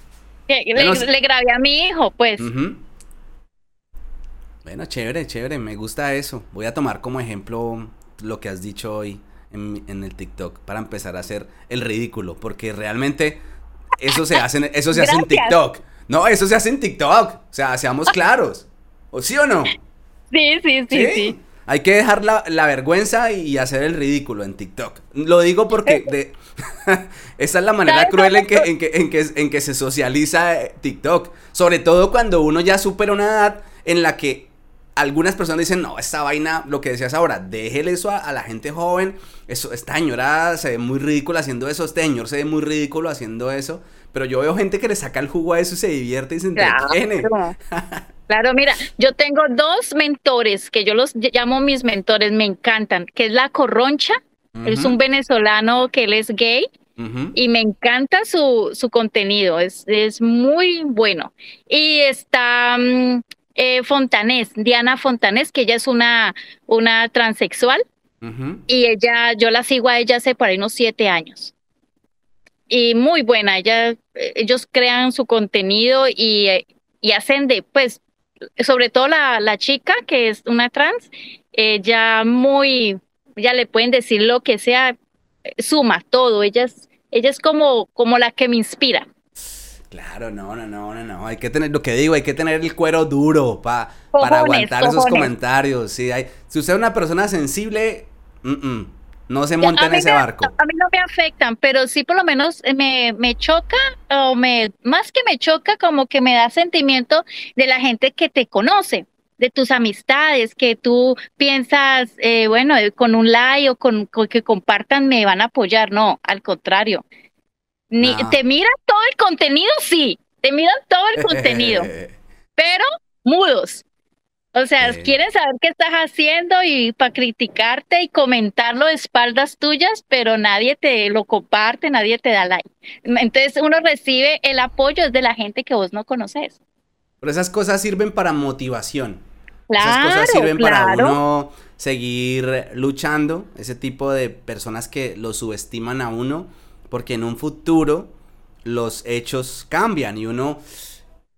Le, grabé a mi hijo, pues. Bueno, chévere, chévere, me gusta eso. Voy a tomar como ejemplo lo que has dicho hoy en, el TikTok para empezar a hacer el ridículo, porque realmente eso se hace, eso se hace en TikTok. No, eso se hace en TikTok. O sea, seamos claros. ¿O sí o no? Sí, sí, sí, sí. Hay que dejar la, vergüenza y hacer el ridículo en TikTok. Lo digo porque de, esa es la manera cruel en que, en, que, en, que, en que se socializa eh, TikTok. Sobre todo cuando uno ya supera una edad en la que algunas personas dicen, no, esta vaina, lo que decías ahora, déjele eso a, la gente joven. Eso, esta señora se ve muy ridícula haciendo eso, este señor se ve muy ridículo haciendo eso. Pero yo veo gente que le saca el jugo a eso y se divierte y se entretiene. Claro. mira, yo tengo dos mentores que yo los llamo mis mentores, me encantan, que es la Corroncha, es un venezolano que él es gay. Y me encanta su, su contenido, es, es, muy bueno. Y está eh, Fontanés, Diana Fontanés, que ella es una, una transexual. Y ella, yo la sigo a ella hace por ahí unos siete años. Y muy buena, ella, ellos crean su contenido y, y hacen de, pues, sobre todo la, la, chica que es una trans, ella muy, ya le pueden decir lo que sea, suma todo, ella es, ella es como, como la que me inspira. Claro, no, no, no, no, no. Hay que tener, lo que digo, hay que tener el cuero duro para aguantar esos comentarios. Sí, hay, si usted es una persona sensible, no se monta en ese barco. A mí no me afectan, pero sí por lo menos me, me choca, o me, más que me choca, como que me da sentimiento de la gente que te conoce de tus amistades, que tú piensas, eh, bueno, con un like o con, con, que compartan me van a apoyar. No, al contrario. Ni, Te miran todo el contenido, sí, te miran todo el contenido, pero mudos. O sea, quieren saber qué estás haciendo y para criticarte y comentarlo de espaldas tuyas, pero nadie te lo comparte, nadie te da like. Entonces uno recibe el apoyo de la gente que vos no conoces. Pero esas cosas sirven para motivación. esas cosas sirven para uno seguir luchando. Ese tipo de personas que lo subestiman a uno porque en un futuro los hechos cambian y uno,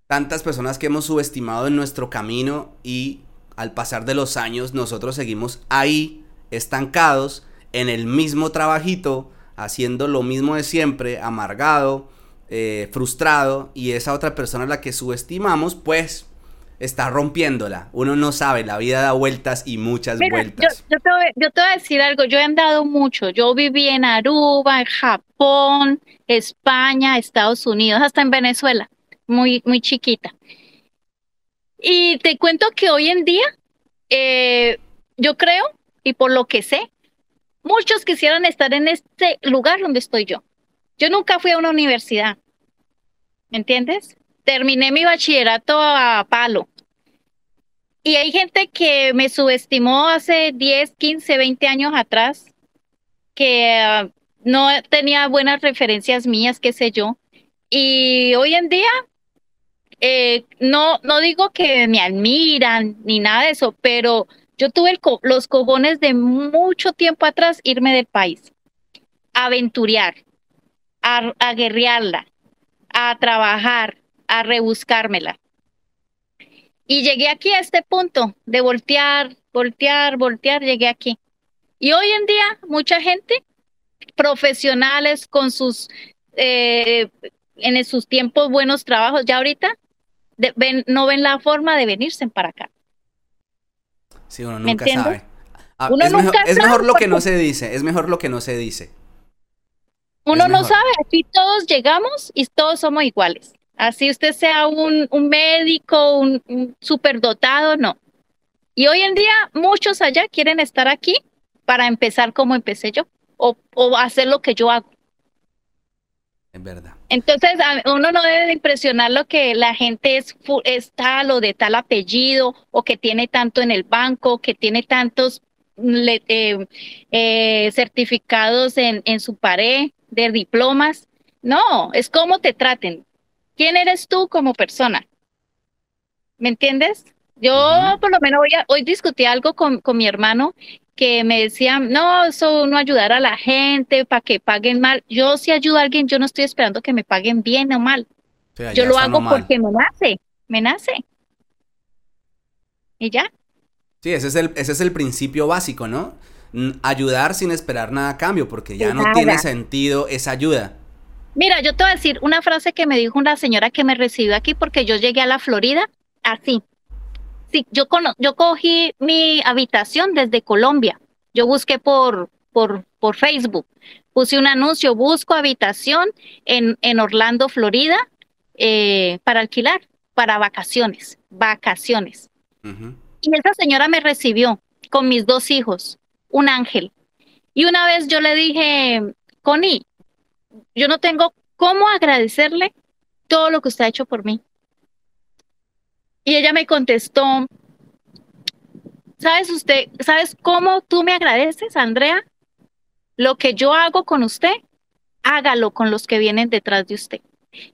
tantas personas que hemos subestimado en nuestro camino y al pasar de los años nosotros seguimos ahí estancados en el mismo trabajito haciendo lo mismo de siempre, amargado, eh, frustrado, y esa otra persona a la que subestimamos, pues está rompiéndola. Uno no sabe, la vida da vueltas y muchas vueltas. Yo, te voy, a decir algo, yo he andado mucho, yo viví en Aruba, en Japón, España, Estados Unidos, hasta en Venezuela, muy, muy chiquita. Y te cuento que hoy en día, eh, yo creo, y por lo que sé, muchos quisieran estar en este lugar donde estoy yo. Yo nunca fui a una universidad, ¿me entiendes? terminé mi bachillerato a palo. Y hay gente que me subestimó hace 10, 15, 20 años atrás, que ah, no tenía buenas referencias mías, qué sé yo. Y hoy en día, eh, no, no digo que me admiran ni nada de eso, pero yo tuve los cojones de mucho tiempo atrás irme del país, aventurear, a, a guerrearla, a trabajar, a rebuscármela. Y llegué aquí a este punto de voltear, voltear, voltear, llegué aquí. Y hoy en día mucha gente, profesionales con sus, eh, en sus tiempos buenos trabajos, ya ahorita no ven la forma de venirse para acá. Sí, uno nunca sabe. Ah, es, mejor, es mejor, lo que no se dice, es mejor lo que no se dice. Uno no sabe, aquí todos llegamos y todos somos iguales. Así usted sea un, médico, un, superdotado, no. Y hoy en día muchos allá quieren estar aquí para empezar como empecé yo o, hacer lo que yo hago. Es verdad. Entonces, uno no debe impresionar lo que la gente es, tal o de tal apellido, o que tiene tanto en el banco, que tiene tantos eh, eh, certificados en, en su pared de diplomas. No, es cómo te traten. ¿Quién eres tú como persona? ¿Me entiendes? Yo por lo menos hoy, hoy discutí algo con, mi hermano que me decía, no, eso no ayudar a la gente para que paguen mal. Yo si ayudo a alguien, yo no estoy esperando que me paguen bien o mal. yo lo hago porque me nace, me nace. Y ya. Sí, ese es el, ese es el principio básico, ¿no? Ayudar sin esperar nada a cambio, porque ya no tiene sentido esa ayuda. Mira, yo te voy a decir una frase que me dijo una señora que me recibió aquí porque yo llegué a la Florida así. Sí, yo, yo cogí mi habitación desde Colombia. Yo busqué por, por, por Facebook. Puse un anuncio, busco habitación en, en Orlando, Florida, eh, para alquilar, para vacaciones, vacaciones. Y esa señora me recibió con mis dos hijos, un ángel. Y una vez yo le dije, Connie, yo no tengo cómo agradecerle todo lo que usted ha hecho por mí. Y ella me contestó, ¿sabes usted, sabes cómo tú me agradeces, Andrea? Lo que yo hago con usted, hágalo con los que vienen detrás de usted.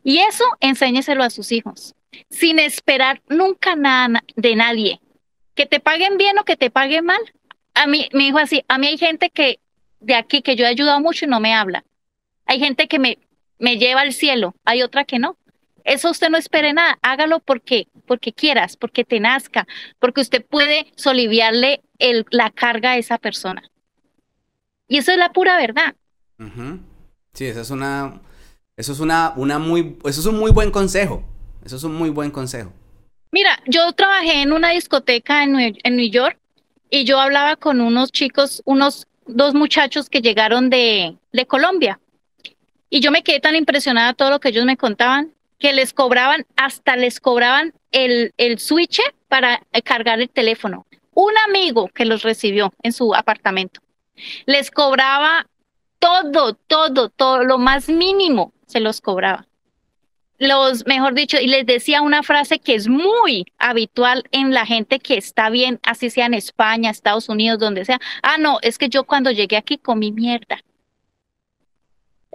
Y eso enséñeselo a sus hijos, sin esperar nunca nada de nadie. Que te paguen bien o que te paguen mal. A mí me dijo así, a mí hay gente que de aquí que yo he ayudado mucho y no me habla. Hay gente que me, me lleva al cielo, hay otra que no. Eso usted no espere nada, hágalo porque, porque quieras, porque te nazca, porque usted puede soliviarle el, la carga a esa persona. Y eso es la pura verdad. Sí, eso es una, eso es una, una muy, eso es un muy buen consejo. Eso es un muy buen consejo. Mira, yo trabajé en una discoteca en en New York y yo hablaba con unos chicos, unos dos muchachos que llegaron de, de Colombia y yo me quedé tan impresionada todo lo que ellos me contaban, que les cobraban, hasta les cobraban el, el switch para cargar el teléfono. Un amigo que los recibió en su apartamento les cobraba todo, todo, todo, lo más mínimo se los cobraba. Los, mejor dicho, y les decía una frase que es muy habitual en la gente que está bien, así sea en España, Estados Unidos, donde sea. Ah, no, es que yo cuando llegué aquí comí mierda.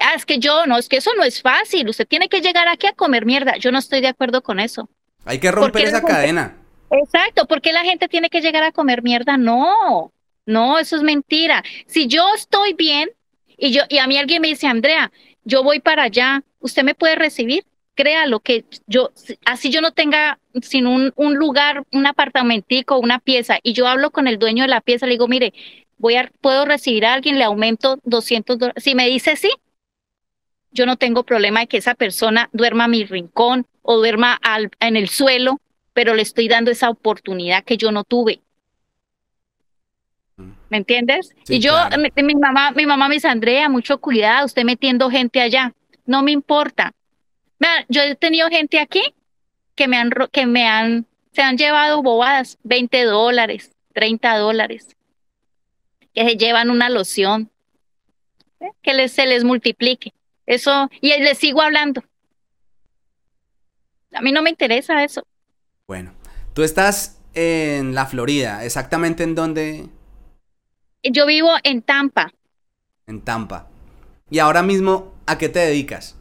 Ah, es que yo, no, es que eso no es fácil. Usted tiene que llegar aquí a comer mierda. Yo no estoy de acuerdo con eso. Hay que romper esa cadena. Exacto, ¿por qué la gente tiene que llegar a comer mierda? No, no, eso es mentira. Si yo estoy bien y yo y a mí alguien me dice, Andrea, yo voy para allá, ¿usted me puede recibir? Créalo que yo, así yo no tenga sino un, un lugar, un apartamentico, una pieza, y yo hablo con el dueño de la pieza, le digo, mire, voy a, puedo recibir a alguien, le aumento 200 dólares. Si me dice sí, yo no tengo problema de que esa persona duerma a mi rincón o duerma al, en el suelo, pero le estoy dando esa oportunidad que yo no tuve. Mm. ¿Me entiendes? y yo, mi, mamá, mi mamá me dice, Andrea, mucho cuidado, usted metiendo gente allá. No me importa. yo he tenido gente aquí que me han, que me han, se han llevado bobadas, 20 dólares, 30 dólares, que se llevan una loción, ¿eh? que les, se les multiplique. Eso, y les sigo hablando. A mí no me interesa eso. Bueno, tú estás en la Florida, exactamente en dónde? Yo vivo en Tampa. En Tampa. ¿Y ahora mismo a qué te dedicas?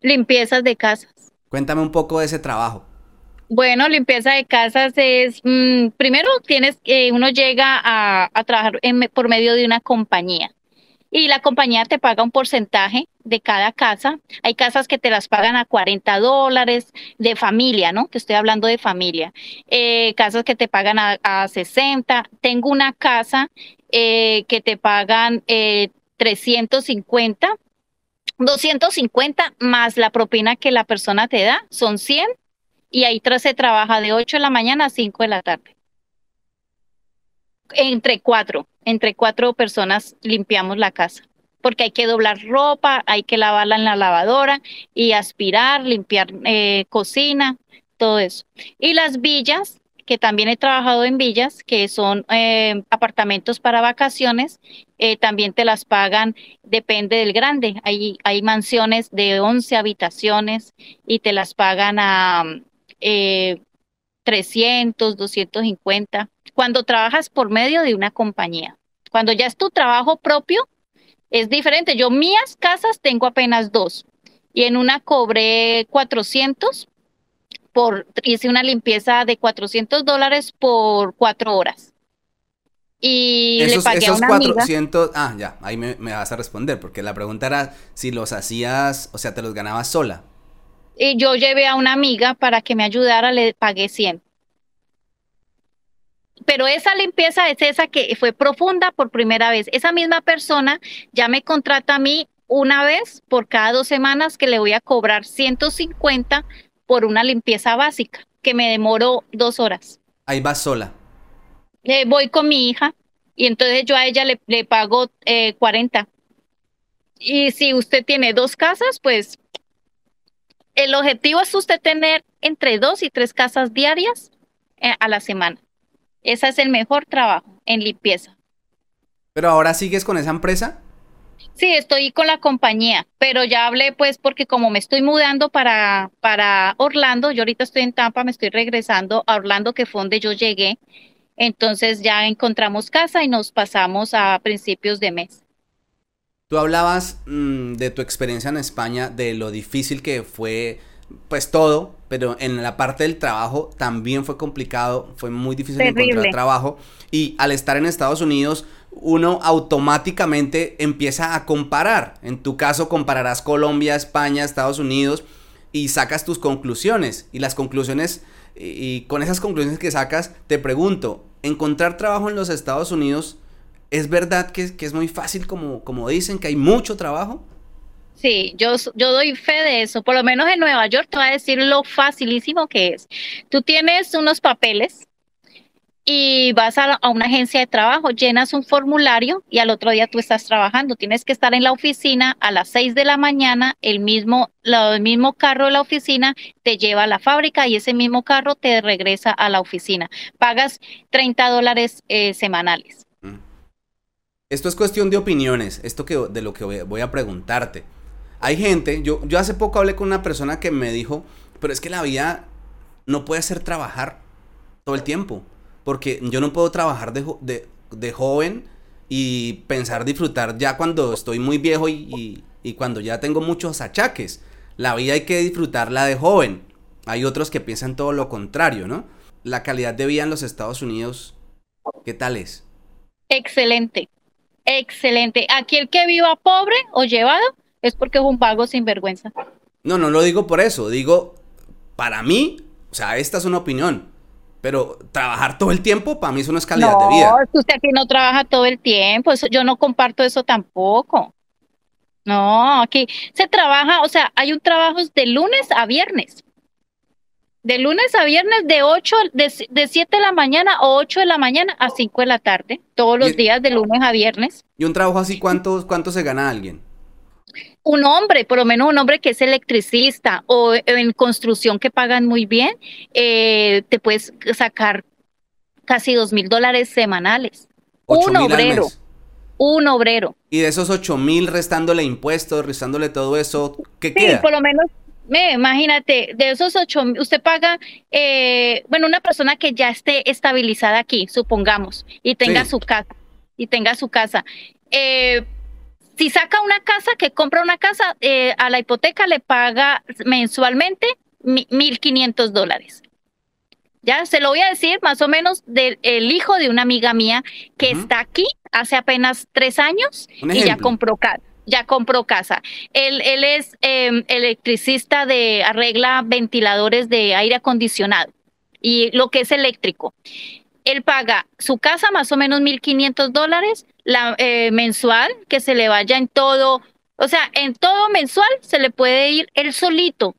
Limpiezas de casas. Cuéntame un poco de ese trabajo. Bueno, limpieza de casas es, mm, primero tienes, que uno llega a, trabajar por medio de una compañía y la compañía te paga un porcentaje de cada casa. Hay casas que te las pagan a 40 dólares de familia, ¿no? Te estoy hablando de familia. Eh, casas que te pagan a, 60. Tengo una casa eh, que te pagan 350. Eh, 250 más la propina que la persona te da, son 100 y ahí se trabaja de 8 de la mañana a 5 de la tarde. Entre cuatro, entre cuatro personas limpiamos la casa, porque hay que doblar ropa, hay que lavarla en la lavadora y aspirar, limpiar eh, cocina, todo eso. Y las villas, que también he trabajado en villas, que son eh, apartamentos para vacaciones, eh, también te las pagan, depende del grande. Hay, hay mansiones de 11 habitaciones y te las pagan a 300, 250 cuando trabajas por medio de una compañía. Cuando ya es tu trabajo propio, es diferente. Yo mías casas tengo apenas dos y en una cobré 400 por, hice una limpieza de 400 dólares por cuatro horas. Y le pagué a una 400, ah, ya, ahí me, me, vas a responder, porque la pregunta era si los hacías, o sea, te los ganabas sola. Y yo llevé a una amiga para que me ayudara, le pagué 100 pero esa limpieza es esa que fue profunda por primera vez. Esa misma persona ya me contrata a mí una vez por cada dos semanas que le voy a cobrar 150 por una limpieza básica, que me demoró dos horas. Ahí va sola. Eh, voy con mi hija y entonces yo a ella le, le pago 40. Eh, y si usted tiene dos casas, pues el objetivo es usted tener entre dos y tres casas diarias eh, a la semana. Ese es el mejor trabajo en limpieza. ¿Pero ahora sigues con esa empresa? Sí, estoy con la compañía, pero ya hablé pues porque como me estoy mudando para, para Orlando, yo ahorita estoy en Tampa, me estoy regresando a Orlando, que fue donde yo llegué, entonces ya encontramos casa y nos pasamos a principios de mes. Tú hablabas mm, de tu experiencia en España, de lo difícil que fue pues todo, pero en la parte del trabajo también fue complicado, fue muy difícil encontrar trabajo. Y al estar en Estados Unidos uno automáticamente empieza a comparar. En tu caso compararás Colombia, España, Estados Unidos y sacas tus conclusiones. Y las conclusiones y, con esas conclusiones que sacas te pregunto, ¿encontrar trabajo en los Estados Unidos es verdad que, es muy fácil como, dicen, que hay mucho trabajo? Sí, yo, yo doy fe de eso. Por lo menos en Nueva York te voy a decir lo facilísimo que es. Tú tienes unos papeles y vas a, una agencia de trabajo, llenas un formulario y al otro día tú estás trabajando. Tienes que estar en la oficina a las 6 de la mañana, el mismo, el mismo carro de la oficina te lleva a la fábrica y ese mismo carro te regresa a la oficina. Pagas 30 dólares eh, semanales. Esto es cuestión de opiniones, esto que, de lo que voy a preguntarte. Hay gente, yo, yo hace poco hablé con una persona que me dijo, pero es que la vida no puede ser trabajar todo el tiempo, porque yo no puedo trabajar de, de, joven y pensar disfrutar ya cuando estoy muy viejo y, y, cuando ya tengo muchos achaques. La vida hay que disfrutarla de joven. Hay otros que piensan todo lo contrario, ¿no? La calidad de vida en los Estados Unidos, ¿qué tal es? Excelente, excelente. Aquí el que viva pobre o llevado es porque es un vago vergüenza. No, no lo digo por eso, digo, para mí, o sea, esta es una opinión. Pero trabajar todo el tiempo, para mí eso no es calidad de vida. No, usted aquí no trabaja todo el tiempo, yo no comparto eso tampoco. No, aquí se trabaja, o sea, hay un trabajo de lunes a viernes. De lunes a viernes de 8, de, de 7 de la mañana o 8 de la mañana a 5 de la tarde, todos los días de lunes a viernes. ¿Y un trabajo así cuánto, cuánto se gana alguien? un hombre, por lo menos un hombre que es electricista o en construcción que pagan muy bien, eh, te puedes sacar casi dos mil dólares semanales. Un obrero. Un obrero. Y de esos ocho mil restándole impuestos, restándole todo eso, ¿qué sí, por lo menos me, imagínate, de esos ocho, usted paga, eh, bueno, una persona que ya esté estabilizada aquí, supongamos, y tenga su casa, y tenga su casa, eh, si saca una casa, que compra una casa, eh, a la hipoteca le paga mensualmente 1.500 dólares. Ya se lo voy a decir más o menos del hijo de una amiga mía que está aquí hace apenas tres años y ya compró casa. Ya compró casa. Él, es em, electricista de arregla ventiladores de aire acondicionado y lo que es eléctrico él paga su casa más o menos 1.500 dólares la, eh, mensual, que se le vaya en todo, o sea, en todo mensual se le puede ir él solito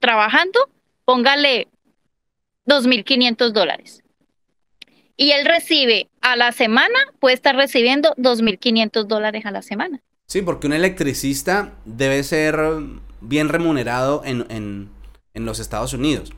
trabajando, póngale 2.500 dólares. Y él recibe a la semana, puede estar recibiendo 2.500 dólares a la semana. Sí, porque un electricista debe ser bien remunerado en, en, en los Estados Unidos.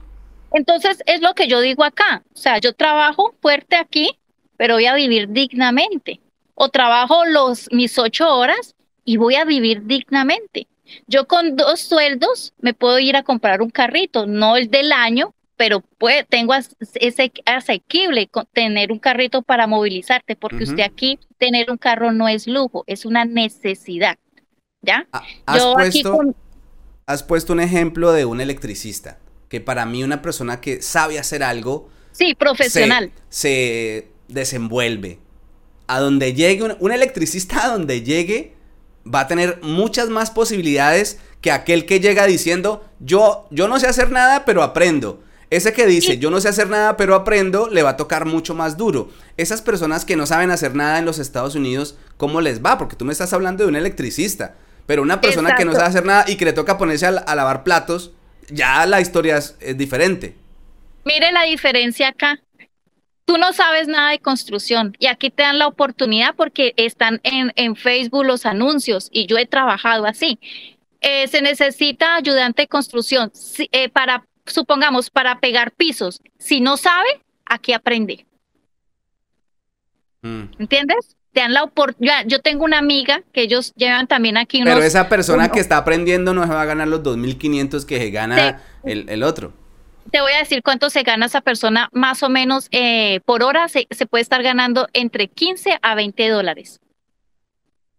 Entonces es lo que yo digo acá. O sea, yo trabajo fuerte aquí, pero voy a vivir dignamente. O trabajo los, mis ocho horas y voy a vivir dignamente. Yo con dos sueldos me puedo ir a comprar un carrito, no el del año, pero tengo ese asequible tener un carrito para movilizarte, porque usted aquí tener un carro no es lujo, es una necesidad. ¿Ya? Ah, ¿Has, puesto, has puesto un ejemplo de un electricista que para mí una persona que sabe hacer algo... Sí, profesional. Se, desenvuelve. A donde llegue, un, electricista a donde llegue va a tener muchas más posibilidades que aquel que llega diciendo, yo, yo no sé hacer nada, pero aprendo. Ese que dice, yo no sé hacer nada, pero aprendo, le va a tocar mucho más duro. Esas personas que no saben hacer nada en los Estados Unidos, ¿cómo les va? Porque tú me estás hablando de un electricista. Pero una persona que no sabe hacer nada y que le toca ponerse a lavar platos, ya la historia es, diferente. Mire la diferencia acá. Tú no sabes nada de construcción y aquí te dan la oportunidad porque están en, en Facebook los anuncios y yo he trabajado así. Eh, se necesita ayudante de construcción eh, para, supongamos, para pegar pisos. Si no sabe, aquí aprende. Mm. ¿Entiendes? te dan la oportunidad. Yo tengo una amiga que ellos llevan también aquí unos, Pero esa persona que está aprendiendo no se va a ganar los 2.500 que se gana el, otro. Te voy a decir cuánto se gana esa persona, más o menos eh, por hora se, puede estar ganando entre 15 a 20 dólares.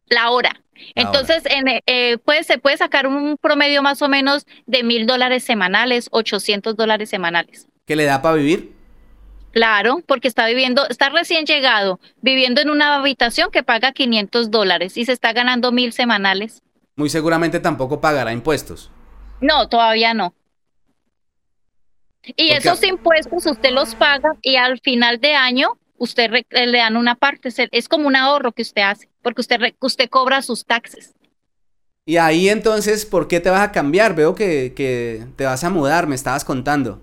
La hora. Entonces, En, eh, puede, se puede sacar un promedio más o menos de mil dólares semanales, 800 dólares semanales. ¿Qué le da para vivir? Claro, porque está viviendo, está recién llegado, viviendo en una habitación que paga 500 dólares y se está ganando mil semanales. Muy seguramente tampoco pagará impuestos. No, todavía no. Y esos impuestos usted los paga y al final de año usted le dan una parte, es como un ahorro que usted hace, porque usted, usted cobra sus taxes. Y ahí entonces, ¿por qué te vas a cambiar? Veo que, que te vas a mudar, me estabas contando.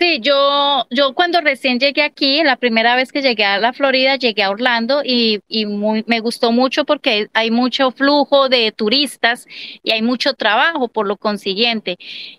Sí, yo, yo cuando recién llegué aquí, la primera vez que llegué a la Florida, llegué a Orlando y, y muy, me gustó mucho porque hay mucho flujo de turistas y hay mucho trabajo por lo consiguiente.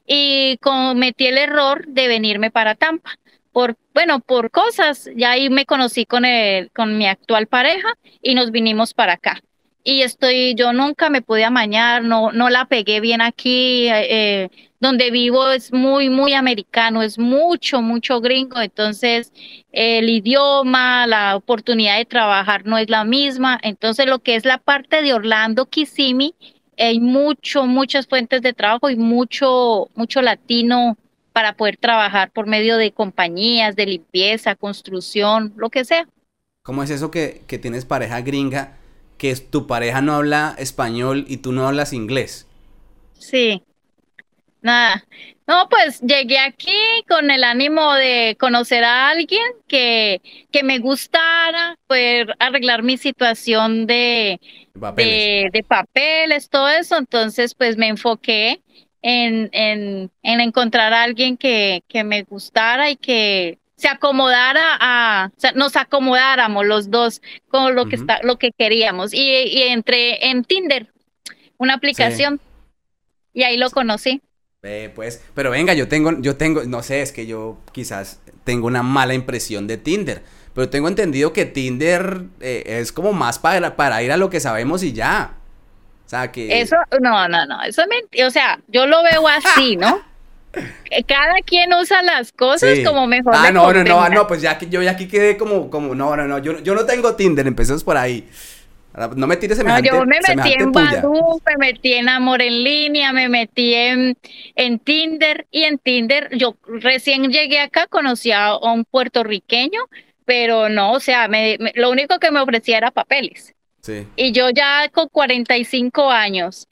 Y cometí el error de venirme para Tampa. Por, bueno, por cosas, ya ahí me conocí con, el, con mi actual pareja y nos vinimos para acá. Y estoy, yo nunca me pude amañar, no, no la pegué bien aquí, eh, donde vivo es muy, muy americano, es mucho, mucho gringo, entonces el idioma, la oportunidad de trabajar no es la misma, entonces lo que es la parte de Orlando, Kissimmee, hay mucho, muchas fuentes de trabajo y mucho, mucho latino para poder trabajar por medio de compañías, de limpieza, construcción, lo que sea. ¿Cómo es eso que, que tienes pareja gringa, que tu pareja no habla español y tú no hablas inglés? Sí, nada. No, pues llegué aquí con el ánimo de conocer a alguien que, que me gustara, poder arreglar mi situación de papeles. De, papeles, todo eso. Entonces, pues me enfoqué en, en, en encontrar a alguien que, que me gustara y que se acomodara a, o sea, nos acomodáramos los dos con lo que está, lo que queríamos. Y, y entré en Tinder, una aplicación, y ahí lo conocí. Eh, pues, pero venga, yo tengo, yo tengo, no sé, es que yo quizás tengo una mala impresión de Tinder, pero tengo entendido que Tinder eh, es como más para, para ir a lo que sabemos y ya. O sea, que... Eso, no, no, no, eso es mentira, o sea, yo lo veo así, ¿no? Cada quien usa las cosas como mejor. Ah, no, no, no, no, pues ya que yo ya aquí quedé como, como, no, no, no, yo, yo no tengo Tinder, empecemos por ahí. No me tires semejante, no, yo me metí en Badoo, me metí en Amor en Línea, me metí en, en Tinder y en Tinder yo recién llegué acá, conocí a un puertorriqueño, pero no, o sea, me, lo único que me ofrecía era papeles. Sí. Y yo ya con 45 años.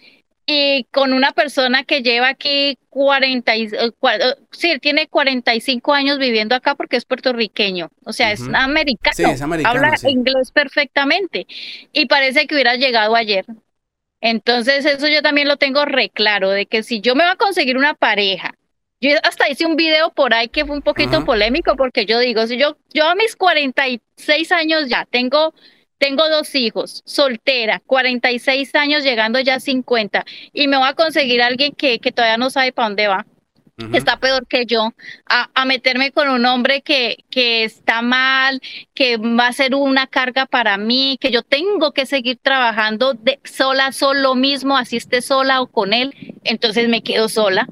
Y con una persona que lleva aquí 40, eh, eh, sí, tiene 45 años viviendo acá porque es puertorriqueño, o sea, es americano, sí, es americano habla inglés perfectamente. Y parece que hubiera llegado ayer. Entonces eso yo también lo tengo re claro, de que si yo me voy a conseguir una pareja, yo hasta hice un video por ahí que fue un poquito polémico porque yo digo, si yo, yo a mis 46 años ya tengo tengo dos hijos, soltera, 46 años, llegando ya a 50, y me voy a conseguir a alguien que, que todavía no sabe para dónde va. Está peor que yo, a, a, meterme con un hombre que, que está mal, que va a ser una carga para mí, que yo tengo que seguir trabajando de sola, solo mismo, así esté sola o con él, entonces me quedo sola.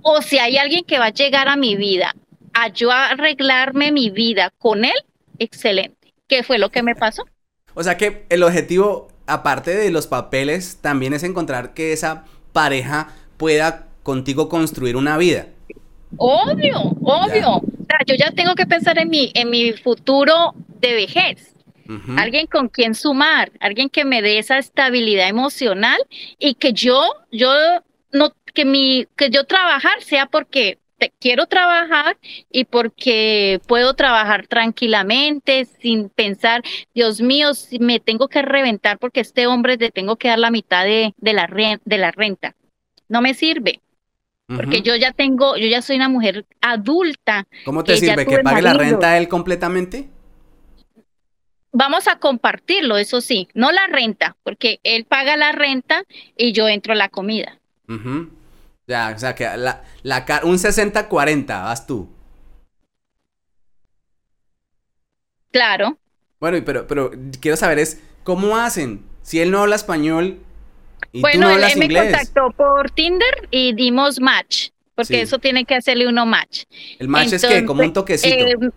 O si hay alguien que va a llegar a mi vida, a yo arreglarme mi vida con él, excelente. ¿Qué fue lo que me pasó? O sea que el objetivo, aparte de los papeles, también es encontrar que esa pareja pueda contigo construir una vida. Obvio, obvio. O sea, yo ya tengo que pensar en mi, en mi futuro de vejez. Alguien con quien sumar, alguien que me dé esa estabilidad emocional y que yo, yo no, que mi, que yo trabajar sea porque quiero trabajar y porque puedo trabajar tranquilamente sin pensar, Dios mío, si me tengo que reventar porque este hombre le tengo que dar la mitad de, de, la, de la renta. No me sirve. Porque yo ya tengo, yo ya soy una mujer adulta. ¿Cómo te sirve? ¿Que pague la renta él completamente? Vamos a compartirlo, eso sí, no la renta, porque él paga la renta y yo entro a la comida. Ya, o sea que la, la, un 60-40, vas tú. Claro. Bueno, pero, pero quiero saber es, ¿cómo hacen? Si él no habla español y tú no hablas él, me contactó por Tinder y dimos match, porque eso tiene que hacerle uno match. ¿El match es que como un toquecito? Eh,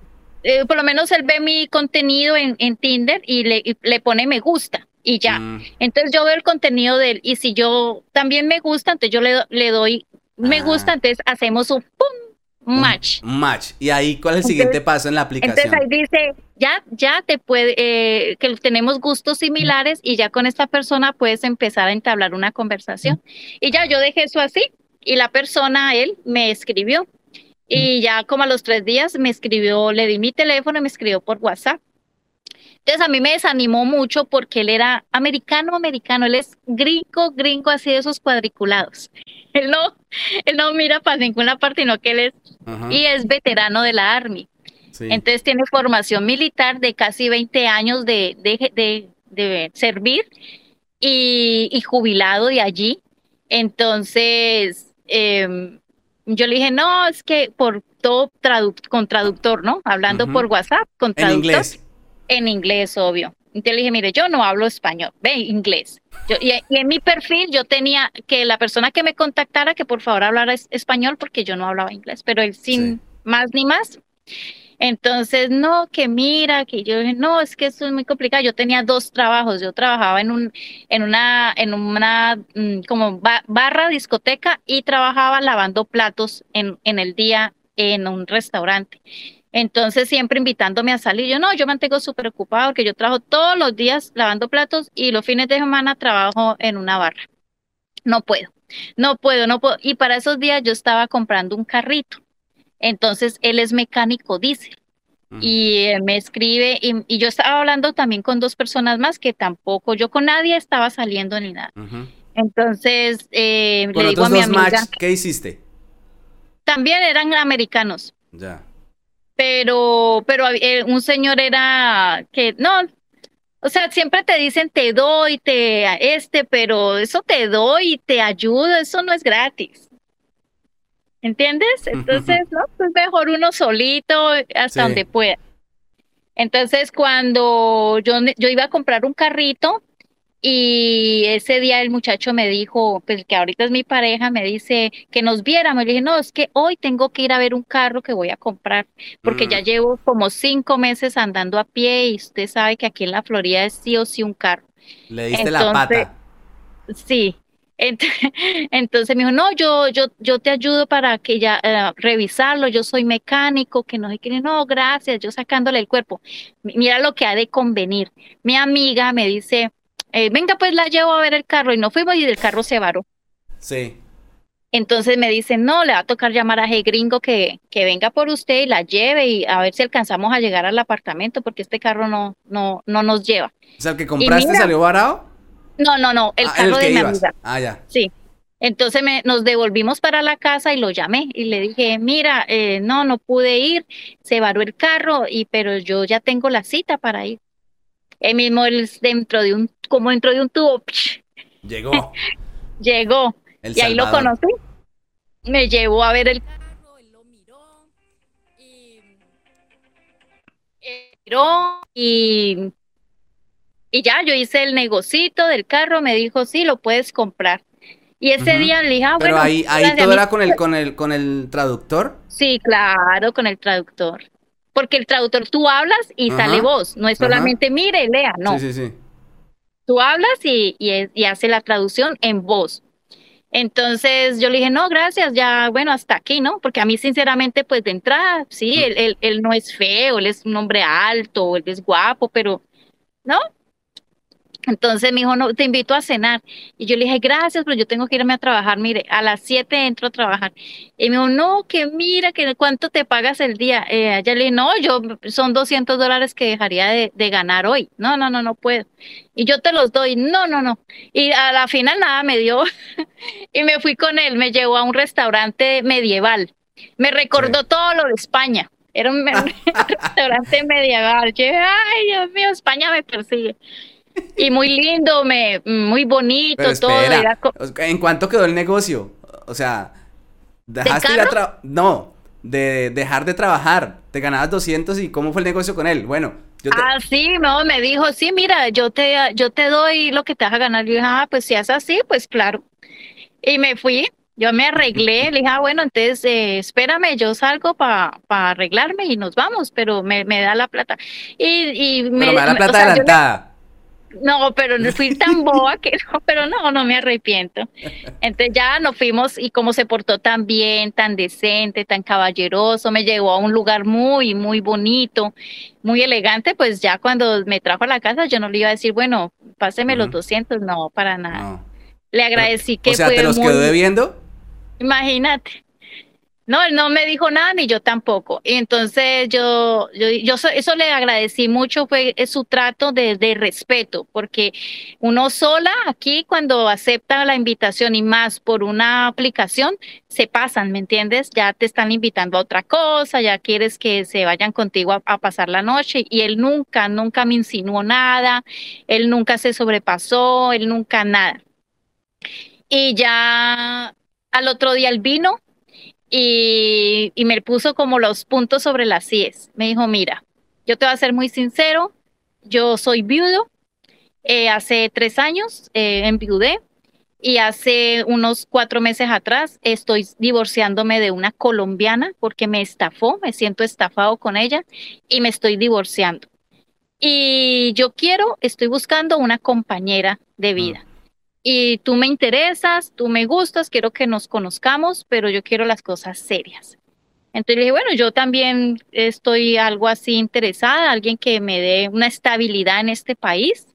eh, por lo menos él ve mi contenido en, en Tinder y le, y le pone me gusta y ya. Mm. Entonces yo veo el contenido de él y si yo también me gusta, entonces yo le, le doy me ah. gusta, entonces hacemos un pum, match. Un match. Y ahí, ¿cuál es el siguiente paso en la aplicación? Entonces ahí dice, ya, ya te puede, eh, que tenemos gustos similares y ya con esta persona puedes empezar a entablar una conversación. Y ya yo dejé eso así y la persona, él, me escribió. Y ya como a los tres días me escribió, le di mi teléfono y me escribió por WhatsApp. Entonces a mí me desanimó mucho porque él era americano, americano, él es gringo, gringo, así de esos cuadriculados. Él no, él no mira para ninguna parte, sino que él es, y es veterano de la Army. Entonces tiene formación militar de casi 20 años de, de, de, servir y, jubilado de allí. Entonces, em, yo le dije, no, es que por todo con traductor, ¿no? Hablando por WhatsApp, con traductor. En inglés en inglés, obvio. Entonces le dije, mire, yo no hablo español, ve inglés. y, en mi perfil yo tenía que la persona que me contactara que por favor hablara español porque yo no hablaba inglés, pero él sin más ni más. Entonces, no, que mira, que yo dije, no, es que esto es muy complicado. Yo tenía dos trabajos. Yo trabajaba en un, en una, en una, mm, como barra, discoteca y trabajaba lavando platos en, en el día en un restaurante. Entonces siempre invitándome a salir. Yo no, yo mantengo súper ocupado porque yo trabajo todos los días lavando platos y los fines de semana trabajo en una barra. No puedo. no puedo, no puedo. Y para esos días yo estaba comprando un carrito. Entonces él es mecánico diésel. Y me escribe, y, yo estaba hablando también con dos personas más que tampoco, yo con nadie estaba saliendo ni nada. Entonces eh, le digo a mi amiga. ¿Qué hiciste? También eran americanos. Ya. Pero, pero eh, un señor era que, no, o sea, siempre te dicen te doy, te este, pero eso te doy y te ayudo, eso no es gratis. ¿Entiendes? Entonces, no, pues mejor uno solito hasta donde pueda. Entonces, cuando yo, yo iba a comprar un carrito, y ese día el muchacho me dijo, pues que ahorita es mi pareja, me dice que nos viéramos. Le dije, no, es que hoy tengo que ir a ver un carro que voy a comprar, porque ya mm. llevo como cinco meses andando a pie y usted sabe que aquí en la Florida es sí o sí un carro. Le diste la pata. Sí. Entonces me dijo, no, yo, yo, yo te ayudo para que ya eh, revisarlo, yo soy mecánico, que no sé qué, no, gracias, yo sacándole el cuerpo. Mira lo que ha de convenir. Mi amiga me dice, eh, venga, pues la llevo a ver el carro y no fuimos y el carro se varó. Sí. Entonces me dicen, no, le va a tocar llamar a ese gringo que, que venga por usted y la lleve y a ver si alcanzamos a llegar al apartamento porque este carro no, no, no nos lleva. O sea, el que compraste salió varado. No, no, no, el ah, carro de mi amiga. Ah, ya. Sí. Entonces me, nos devolvimos para la casa y lo llamé y le dije, mira, eh, no, no pude ir, se varó el carro, y pero yo ya tengo la cita para ir. El mismo él dentro de un, como dentro de un tubo. Llegó. Llegó. y ahí lo conocí. Me llevó a ver el carro, él lo miró y miró y, y ya, yo hice el negocito del carro, me dijo, sí, lo puedes comprar. Y ese día le dije, ah, Pero ahí, ahí todo era con el, con el, con el traductor. Sí, claro, con el traductor porque el traductor tú hablas y sale voz, no es solamente mire, lea, no. Sí, sí, sí. Tú hablas y, y, hace la traducción en voz. Entonces yo le dije, no, gracias, ya, bueno, hasta aquí, ¿no? Porque a mí, sinceramente, pues de entrada, sí, él, él, él, no es feo, él es un hombre alto, él es guapo, pero, ¿no? Entonces me dijo, no, te invito a cenar. Y yo le dije, gracias, pero yo tengo que irme a trabajar. Mire, a las 7 entro a trabajar. Y me dijo, no, que mira, que cuánto te pagas el día. Eh, le dije, no, yo son 200 dólares que dejaría de, de, ganar hoy. No, no, no, no puedo. Y yo te los doy. No, no, no. Y a la final nada me dio. y me fui con él. Me llevó a un restaurante medieval. Me recordó todo lo de España. Era un, restaurante medieval. Yo, ay, Dios mío, España me persigue y muy lindo, me, muy bonito, todo. ¿En cuánto quedó el negocio? O sea, dejaste de No, de dejar de trabajar. Te ganabas 200 y ¿cómo fue el negocio con él? Bueno, yo Ah, sí, no, me dijo, sí, mira, yo te, yo te doy lo que te vas a ganar. Yo dije, ah, pues si es así, pues claro. Y me fui, yo me arreglé, le dije, ah, bueno, entonces eh, espérame, yo salgo para arreglarme y nos vamos, pero me, me da la plata. Y, y me, da la plata adelantada. No, pero no fui tan boa que no, pero no, no me arrepiento. Entonces ya nos fuimos y como se portó tan bien, tan decente, tan caballeroso, me llevó a un lugar muy, muy bonito, muy elegante, pues ya cuando me trajo a la casa yo no le iba a decir, bueno, páseme los 200, no, para nada. Le agradecí que... O sea, ¿te los quedó debiendo? Imagínate. No, él no me dijo nada ni yo tampoco. Y entonces yo, yo, yo eso le agradecí mucho, fue su trato de, respeto, porque uno sola aquí cuando acepta la invitación y más por una aplicación, se pasan, ¿me entiendes? Ya te están invitando a otra cosa, ya quieres que se vayan contigo a, a pasar la noche y él nunca, nunca me insinuó nada, él nunca se sobrepasó, él nunca nada. Y ya al otro día él vino y, me puso como los puntos sobre las CIES. Me dijo, mira, yo te voy a ser muy sincero, yo soy viudo, eh, hace tres años eh, enviudé y hace unos cuatro meses atrás estoy divorciándome de una colombiana porque me estafó, me siento estafado con ella y me estoy divorciando. Y yo quiero, estoy buscando una compañera de vida y tú me interesas, tú me gustas, quiero que nos conozcamos, pero yo quiero las cosas serias. Entonces le dije, bueno, yo también estoy algo así interesada, alguien que me dé una estabilidad en este país.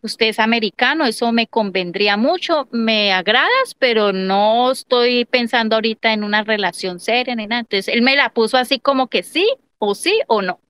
usted es americano, eso me convendría mucho, me agradas, pero no estoy pensando ahorita en una relación seria ni nada. Entonces él me la puso así como que sí, o sí o no.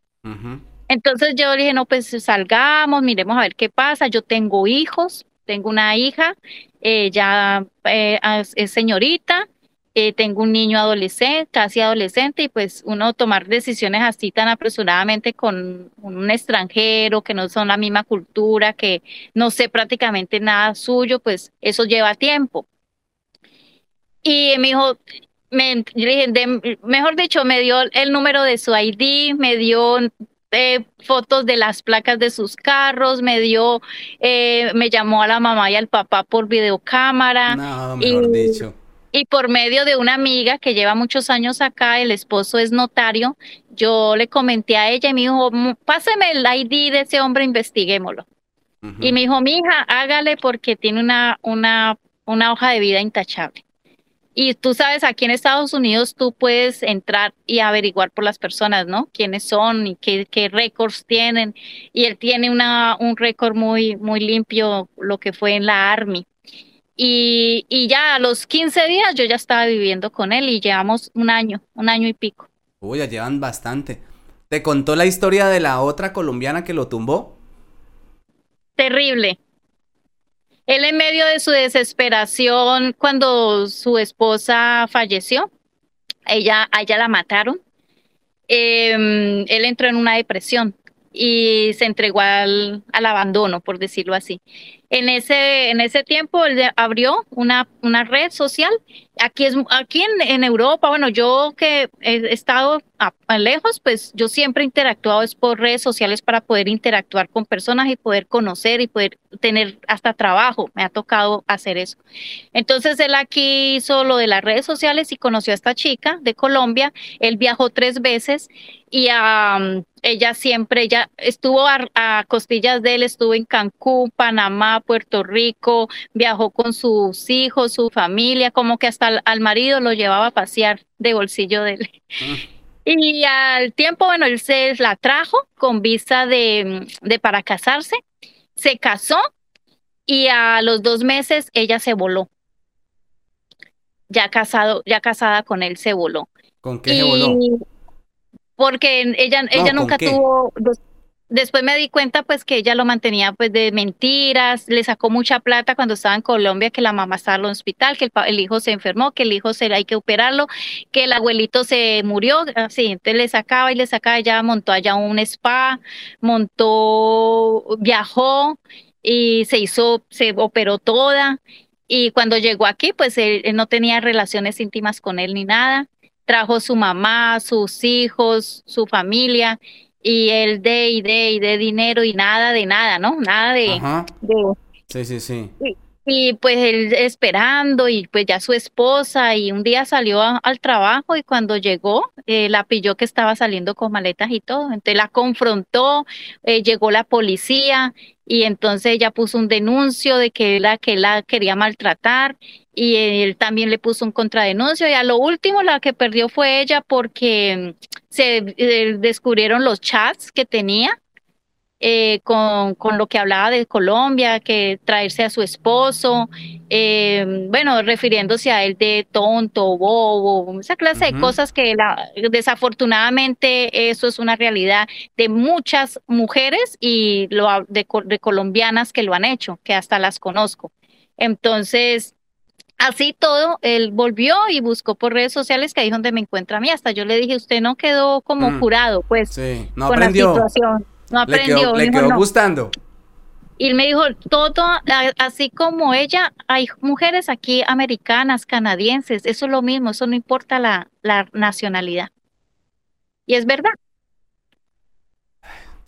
Entonces yo dije, no, pues salgamos, miremos a ver qué pasa. Yo tengo hijos, tengo una hija, ella eh, es señorita, eh, tengo un niño adolescente, casi adolescente, y pues uno tomar decisiones así tan apresuradamente con un extranjero que no son la misma cultura, que no sé prácticamente nada suyo, pues eso lleva tiempo. Y me dijo, me, mejor dicho, me dio el número de su ID, me dio eh, fotos de las placas de sus carros, me dio, eh, me llamó a la mamá y al papá por videocámara. No, mejor dicho y por medio de una amiga que lleva muchos años acá, el esposo es notario, yo le comenté a ella y me dijo, páseme el ID de ese hombre, investiguémoslo. Y me dijo, mi hija, hágale porque tiene una, una, una hoja de vida intachable. Y tú sabes, aquí en Estados Unidos tú puedes entrar y averiguar por las personas, ¿no? Quiénes son y qué, qué récords tienen. Y él tiene una, un récord muy, muy limpio, lo que fue en la Army. Y, y, ya a los 15 días yo ya estaba viviendo con él y llevamos un año, un año y pico. Uy, ya llevan bastante. ¿Te contó la historia de la otra colombiana que lo tumbó? Terrible. Él en medio de su desesperación cuando su esposa falleció, ella, a ella la mataron, em, él entró en una depresión y se entregó al, al abandono, por decirlo así. En ese, en ese tiempo él abrió una, una red social. Aquí, es, aquí en, en Europa, bueno, yo que he estado a, lejos, pues yo siempre he interactuado es por redes sociales para poder interactuar con personas y poder conocer y poder tener hasta trabajo. Me ha tocado hacer eso. Entonces él aquí hizo lo de las redes sociales y conoció a esta chica de Colombia. Él viajó tres veces y ella siempre, ella estuvo a, costillas de él, estuvo en Cancún, Panamá, Puerto Rico, viajó con sus hijos, su familia, como que hasta al, marido lo llevaba a pasear de bolsillo de él. Y al tiempo, bueno, él se la trajo con visa de, de para casarse, se casó y a los dos meses ella se voló. Ya casado, ya casada con él se voló. ¿Con qué se voló? porque ella, ella nunca tuvo, después me di cuenta pues que ella lo mantenía pues de mentiras, le sacó mucha plata cuando estaba en Colombia, que la mamá estaba en el hospital, que el, hijo se enfermó, que el hijo se hay que operarlo, que el abuelito se murió, así, entonces le sacaba y le sacaba, ella montó allá un spa, montó, viajó y se hizo, se operó toda. Y cuando llegó aquí, pues él no tenía relaciones íntimas con él ni nada trajo su mamá, sus hijos, su familia, y él de y de y de dinero y nada de nada, ¿no? Nada de... sí, sí, sí. Y, pues él esperando y pues ya su esposa y un día salió al trabajo y cuando llegó eh, la pilló que estaba saliendo con maletas y todo. Entonces la confrontó, eh, llegó la policía y entonces ella puso un denuncio de que la que la quería maltratar y él también le puso un contradenuncio y a lo último la que perdió fue ella porque mm, se eh, descubrieron los chats que tenía eh, con, con, lo que hablaba de Colombia, que traerse a su esposo, eh, bueno, refiriéndose a él de tonto, bobo, esa clase de cosas que la, desafortunadamente eso es una realidad de muchas mujeres y lo, de, de colombianas que lo han hecho, que hasta las conozco. Entonces, Así todo, él volvió y buscó por redes sociales que ahí es donde me encuentra a mí. Hasta yo le dije, usted no quedó como mm. jurado, pues, no con la situación. No aprendió. Le quedó, gustando. Y él me dijo, todo, así como ella, hay mujeres aquí americanas, canadienses, eso es lo mismo, eso no importa la, la nacionalidad. Y es verdad.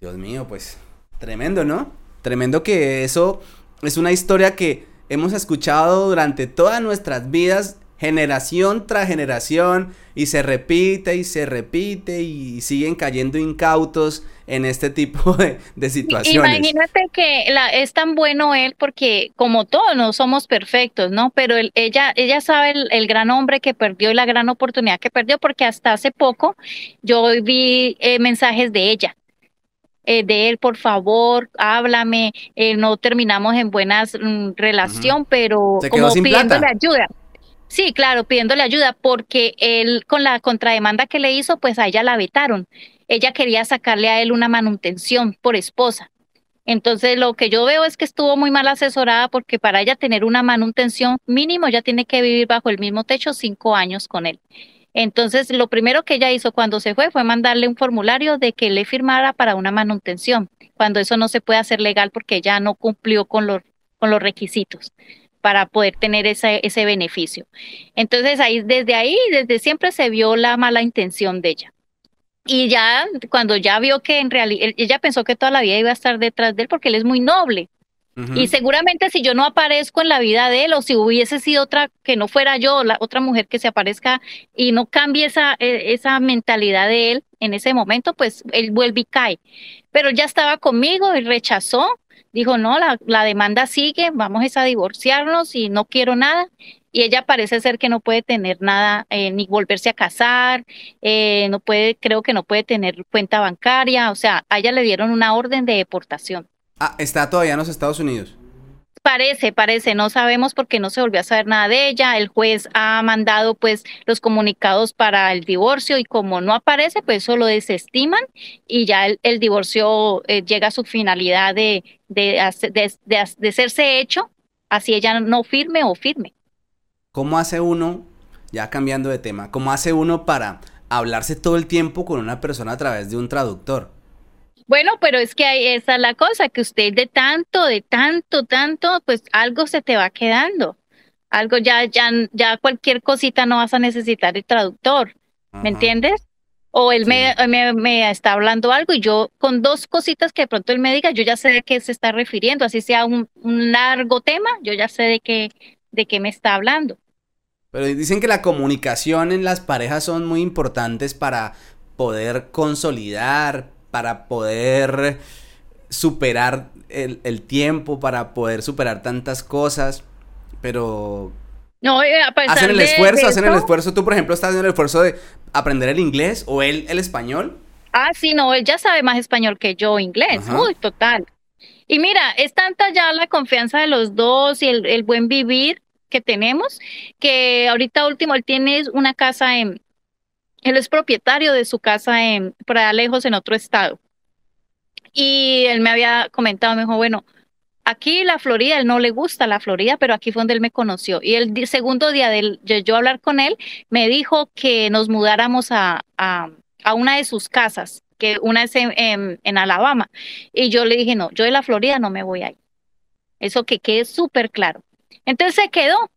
Dios mío, pues tremendo, ¿no? Tremendo que eso es una historia que hemos escuchado durante todas nuestras vidas, generación tras generación, y se repite y se repite y siguen cayendo incautos en este tipo de, situaciones. Imagínate que es tan bueno él porque como todos no somos perfectos, ¿no? Pero ella, ella sabe el, gran hombre que perdió y la gran oportunidad que perdió porque hasta hace poco yo vi eh, mensajes de ella eh, de él, por favor, háblame, eh, no terminamos en buenas mm, relación, pero como pidiéndole ayuda. Sí, claro, pidiéndole ayuda porque él con la contrademanda que le hizo, pues a ella la vetaron. Ella quería sacarle a él una manutención por esposa. Entonces lo que yo veo es que estuvo muy mal asesorada porque para ella tener una manutención mínimo ya tiene que vivir bajo el mismo techo cinco años con él. Entonces, lo primero que ella hizo cuando se fue fue mandarle un formulario de que le firmara para una manutención, cuando eso no se puede hacer legal porque ella no cumplió con los, con los requisitos para poder tener ese, ese beneficio. Entonces, ahí, desde ahí, desde siempre se vio la mala intención de ella. Y ya, cuando ya vio que en realidad, ella pensó que toda la vida iba a estar detrás de él porque él es muy noble. Y seguramente si yo no aparezco en la vida de él o si hubiese sido otra que no fuera yo, la otra mujer que se aparezca y no cambie esa, e, esa mentalidad de él en ese momento, pues él vuelve y cae. Pero ya estaba conmigo y rechazó, dijo, no, la, la demanda sigue, vamos a divorciarnos y no quiero nada. Y ella parece ser que no puede tener nada, eh, ni volverse a casar, eh, no puede, creo que no puede tener cuenta bancaria, o sea, a ella le dieron una orden de deportación. Ah, está todavía en los Estados Unidos. Parece, parece, no sabemos porque no se volvió a saber nada de ella. El juez ha mandado pues los comunicados para el divorcio y como no aparece, pues eso lo desestiman y ya el, divorcio eh, llega a su finalidad de, de, de, de, serse hecho, así ella no firme o firme. ¿Cómo hace uno, ya cambiando de tema, cómo hace uno para hablarse todo el tiempo con una persona a través de un traductor? Bueno, pero es que esa es la cosa, que usted de tanto, de tanto, tanto, pues algo se te va quedando. Algo ya, ya, ya cualquier cosita no vas a necesitar el traductor, ¿me entiendes? O él me, me, está hablando algo y yo con dos cositas que de pronto él me diga, yo ya sé de qué se está refiriendo, así sea un, un largo tema, yo ya sé de qué, de qué me está hablando. Pero dicen que la comunicación en las parejas son muy importantes para poder consolidar, para poder superar el, tiempo, para poder superar tantas cosas, pero... No, eh, hacen el esfuerzo, hacen el esfuerzo. Tú, por ejemplo, estás haciendo el esfuerzo de aprender el inglés o él el español. Ah, sí, no, él ya sabe más español que yo inglés, uy, total. Y mira, es tanta ya la confianza de los dos y el, el buen vivir que tenemos, que ahorita último él tiene una casa en, él es propietario de su casa en, por allá lejos en otro estado. Y él me había comentado, me dijo, bueno, aquí la Florida, él no le gusta la Florida, pero aquí fue donde él me conoció. Y el segundo día de yo, hablar con él, me dijo que nos mudáramos a, a, una de sus casas, que una es en, en, Alabama. Y yo le dije, no, yo de la Florida no me voy a ir. Eso que quede súper claro. Entonces se quedó.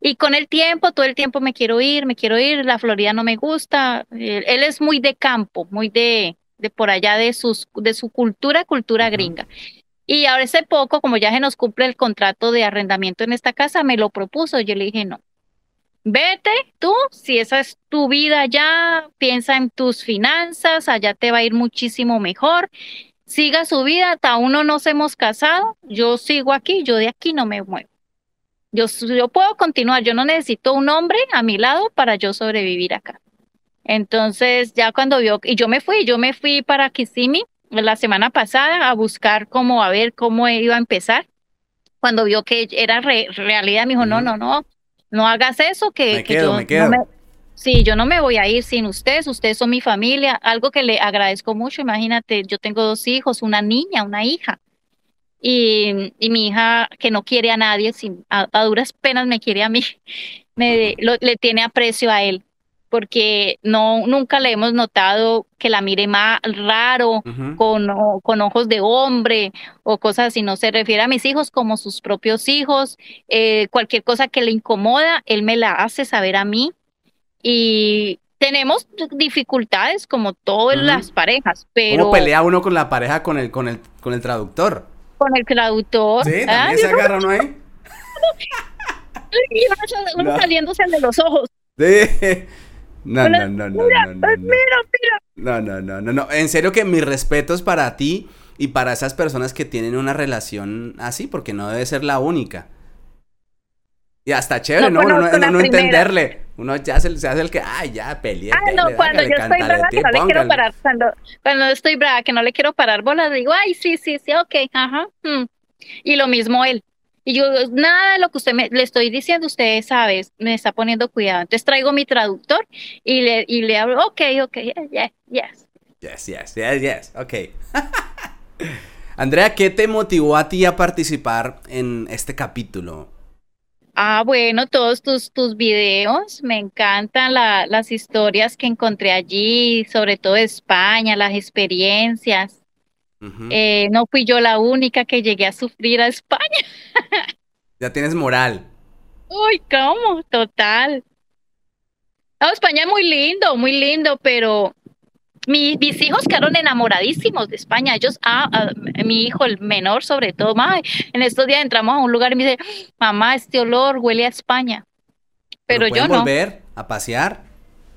Y con el tiempo, todo el tiempo me quiero ir, me quiero ir, la Florida no me gusta. Él, es muy de campo, muy de, de por allá de, sus, de su cultura, cultura gringa. Y ahora hace poco, como ya se nos cumple el contrato de arrendamiento en esta casa, me lo propuso. Yo le dije, no, vete tú, si esa es tu vida ya, piensa en tus finanzas, allá te va a ir muchísimo mejor. Siga su vida, aún no nos hemos casado, yo sigo aquí, yo de aquí no me muevo. Yo, yo puedo continuar, yo no necesito un hombre a mi lado para yo sobrevivir acá. Entonces, ya cuando vio, y yo me fui, yo me fui para Kissimmee la semana pasada a buscar cómo, a ver cómo iba a empezar. Cuando vio que era realidad, me dijo, no, no, no, no hagas eso, que, yo No me, sí, yo no me voy a ir sin ustedes, ustedes son mi familia, algo que le agradezco mucho, imagínate, yo tengo dos hijos, una niña, una hija. Y, y, mi hija, que no quiere a nadie, sin, a, duras penas me quiere a mí, me, le tiene aprecio a él, porque no, nunca le hemos notado que la mire más raro, con, con ojos de hombre o cosas así. No se refiere a mis hijos como sus propios hijos. Eh, cualquier cosa que le incomoda, él me la hace saber a mí. Y tenemos dificultades como todas las parejas, pero... ¿Cómo pelea uno con la pareja con el, con el, con el traductor? Con el traductor. Sí, también se agarra uno ahí. y uno, saliéndose de los ojos. Sí. No, no, no, no, mira, no, no, mira, mira. No, no, no, no, no. En serio que mis respetos para ti y para esas personas que tienen una relación así, porque no debe ser la única. Y hasta chévere, ¿no? No, no, no, entenderle. Uno ya se, se hace el que, ay, ya peleé. Ah, no, cuando yo estoy brava que no le quiero parar, cuando, cuando estoy brava que no le quiero parar bolas, digo, ay, sí, sí, sí, ok, ajá. Hmm". Y lo mismo él. Y yo, nada de lo que usted me, le estoy diciendo, usted sabe, me está poniendo cuidado. Entonces traigo mi traductor y le, y le hablo, ok, ok, yes, yes. Yes, yes, yes, yes, ok. Andrea, ¿qué te motivó a ti a participar en este capítulo? Ah, bueno, todos tus, tus videos, me encantan las historias que encontré allí, sobre todo España, las experiencias. Eh, no fui yo la única que llegué a sufrir a España. ya tienes moral. Uy, ¿cómo? Total. No, España es muy lindo, muy lindo, pero mis hijos quedaron enamoradísimos de España. Ellos, ah, ah, mi hijo, el menor sobre todo, en estos días entramos a un lugar y me dice, mamá, este olor huele a España. Pero, yo no. volver a pasear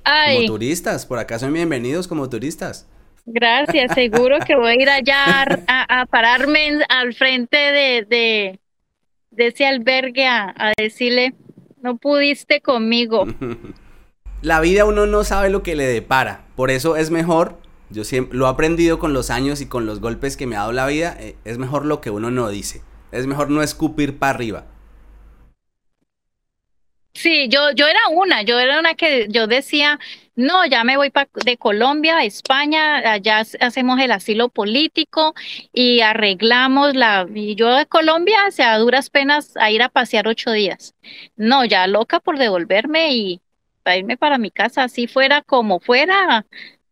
como turistas. Por acá son bienvenidos como turistas. Gracias, seguro que voy a ir allá a, pararme al frente de, de, ese albergue a, a decirle, no pudiste conmigo. La vida uno no sabe lo que le depara. Por eso es mejor, yo siempre lo he aprendido con los años y con los golpes que me ha dado la vida, eh, es mejor lo que uno no dice. Es mejor no escupir para arriba. Sí, yo, yo era una, yo era una que yo decía, no, ya me voy de Colombia a España, allá hacemos el asilo político y arreglamos la, y yo de Colombia, o sea, duras penas a ir a pasear ocho días. No, ya loca por devolverme y, para irme para mi casa, así fuera como fuera.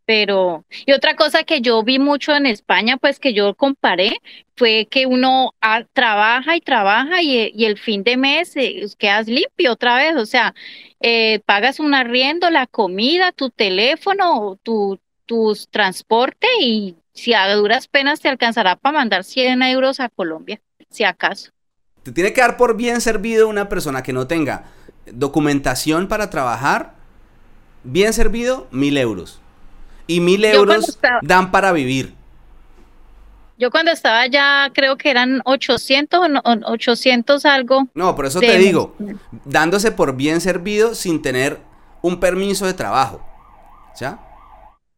Pero, y otra cosa que yo vi mucho en España, pues que yo comparé, fue que uno trabaja y trabaja y, el fin de mes eh, quedas limpio otra vez, o sea, eh, pagas un arriendo, la comida, tu teléfono, tu, tus transporte y si a duras penas te alcanzará para mandar 100 euros a Colombia, si acaso. Te tiene que dar por bien servido una persona que no tenga documentación para trabajar, bien servido, mil euros. Y mil euros dan para vivir. Yo cuando estaba ya creo que eran 800 o 800 algo. No, por eso te digo, dándose por bien servido sin tener un permiso de trabajo. ¿Ya?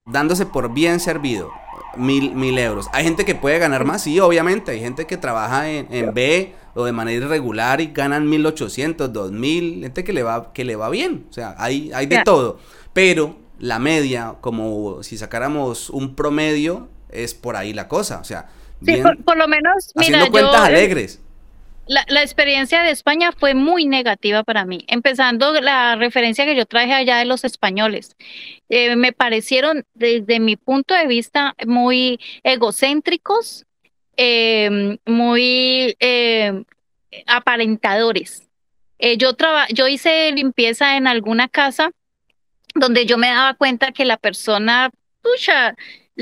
Dándose por bien servido. Mil, mil euros. Hay gente que puede ganar más, sí, obviamente. Hay gente que trabaja en, en B o de manera irregular y ganan 1800, 2000, gente que le va que le va bien, o sea, hay hay de todo, pero la media, como si sacáramos un promedio, es por ahí la cosa, o sea, sí, por, lo menos, haciendo cuentas alegres. La, la, experiencia de España fue muy negativa para mí. Empezando la referencia que yo traje allá de los españoles. Eh, me parecieron, desde mi punto de vista, muy egocéntricos, eh, muy eh, aparentadores. Eh, yo, yo hice limpieza en alguna casa donde yo me daba cuenta que la persona, pucha,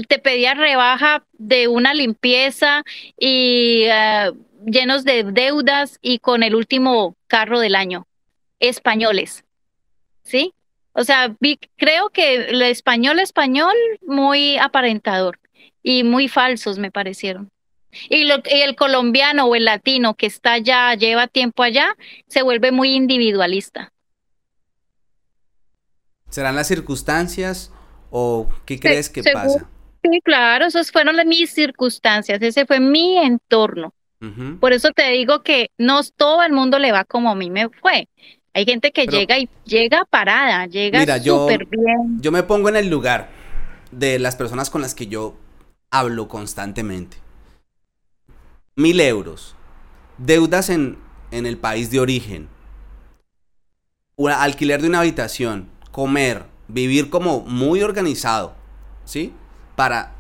te pedía rebaja de una limpieza y uh, llenos de deudas y con el último carro del año. Españoles. ¿Sí? O sea, vi, creo que el español español muy aparentador y muy falsos me parecieron. Y, lo, el colombiano o el latino que está allá, lleva tiempo allá, se vuelve muy individualista. ¿Serán las circunstancias o qué crees que pasa? Sí, claro, esas fueron mis circunstancias, ese fue mi entorno. Por eso te digo que no todo el mundo le va como a mí me fue. Hay gente que llega y llega parada, llega súper bien. Yo me pongo en el lugar de las personas con las que yo hablo constantemente mil euros, deudas en, en el país de origen, alquiler de una habitación, comer, vivir como muy organizado, ¿sí? Para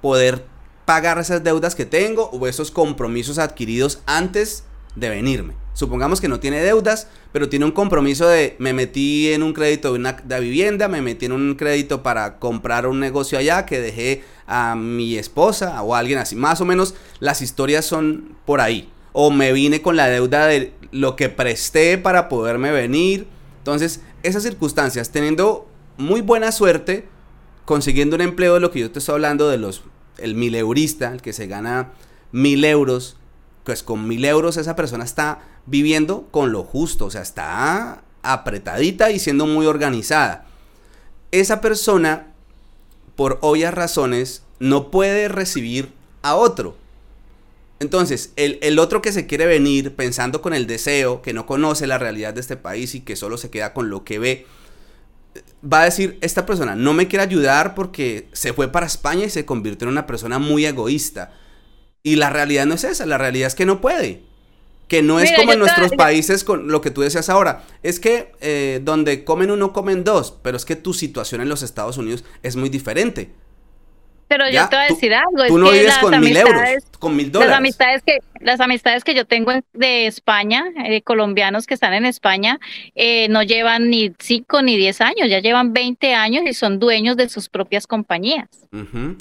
poder pagar esas deudas que tengo o esos compromisos adquiridos antes de venirme. Supongamos que no tiene deudas, pero tiene un compromiso de me metí en un crédito de una vivienda, me metí en un crédito para comprar un negocio allá que dejé a mi esposa o a alguien así. Más o menos las historias son por ahí. O me vine con la deuda de lo que presté para poderme venir. Entonces, esas circunstancias, teniendo muy buena suerte, consiguiendo un empleo de lo que yo te estoy hablando de los, el mil eurista, el que se gana mil euros, pues con mil euros esa persona está viviendo con lo justo, o sea, está apretadita y siendo muy organizada. Esa persona, por obvias razones, no puede recibir a otro. Entonces, el, el, otro que se quiere venir pensando con el deseo, que no conoce la realidad de este país y que solo se queda con lo que ve, va a decir, esta persona no me quiere ayudar porque se fue para España y se convirtió en una persona muy egoísta. Y la realidad no es esa, la realidad es que no puede. Que no es como en nuestros países con lo que tú decías ahora. Es que eh, donde comen uno, comen dos. Pero es que tu situación en los Estados Unidos es muy diferente. Pero yo te voy a decir algo. Tú no vives con mil euros, con mil dólares. Las amistades que, las amistades que yo tengo de España, eh, colombianos que están en España, eh, no llevan ni cinco ni diez años, ya llevan 20 años y son dueños de sus propias compañías.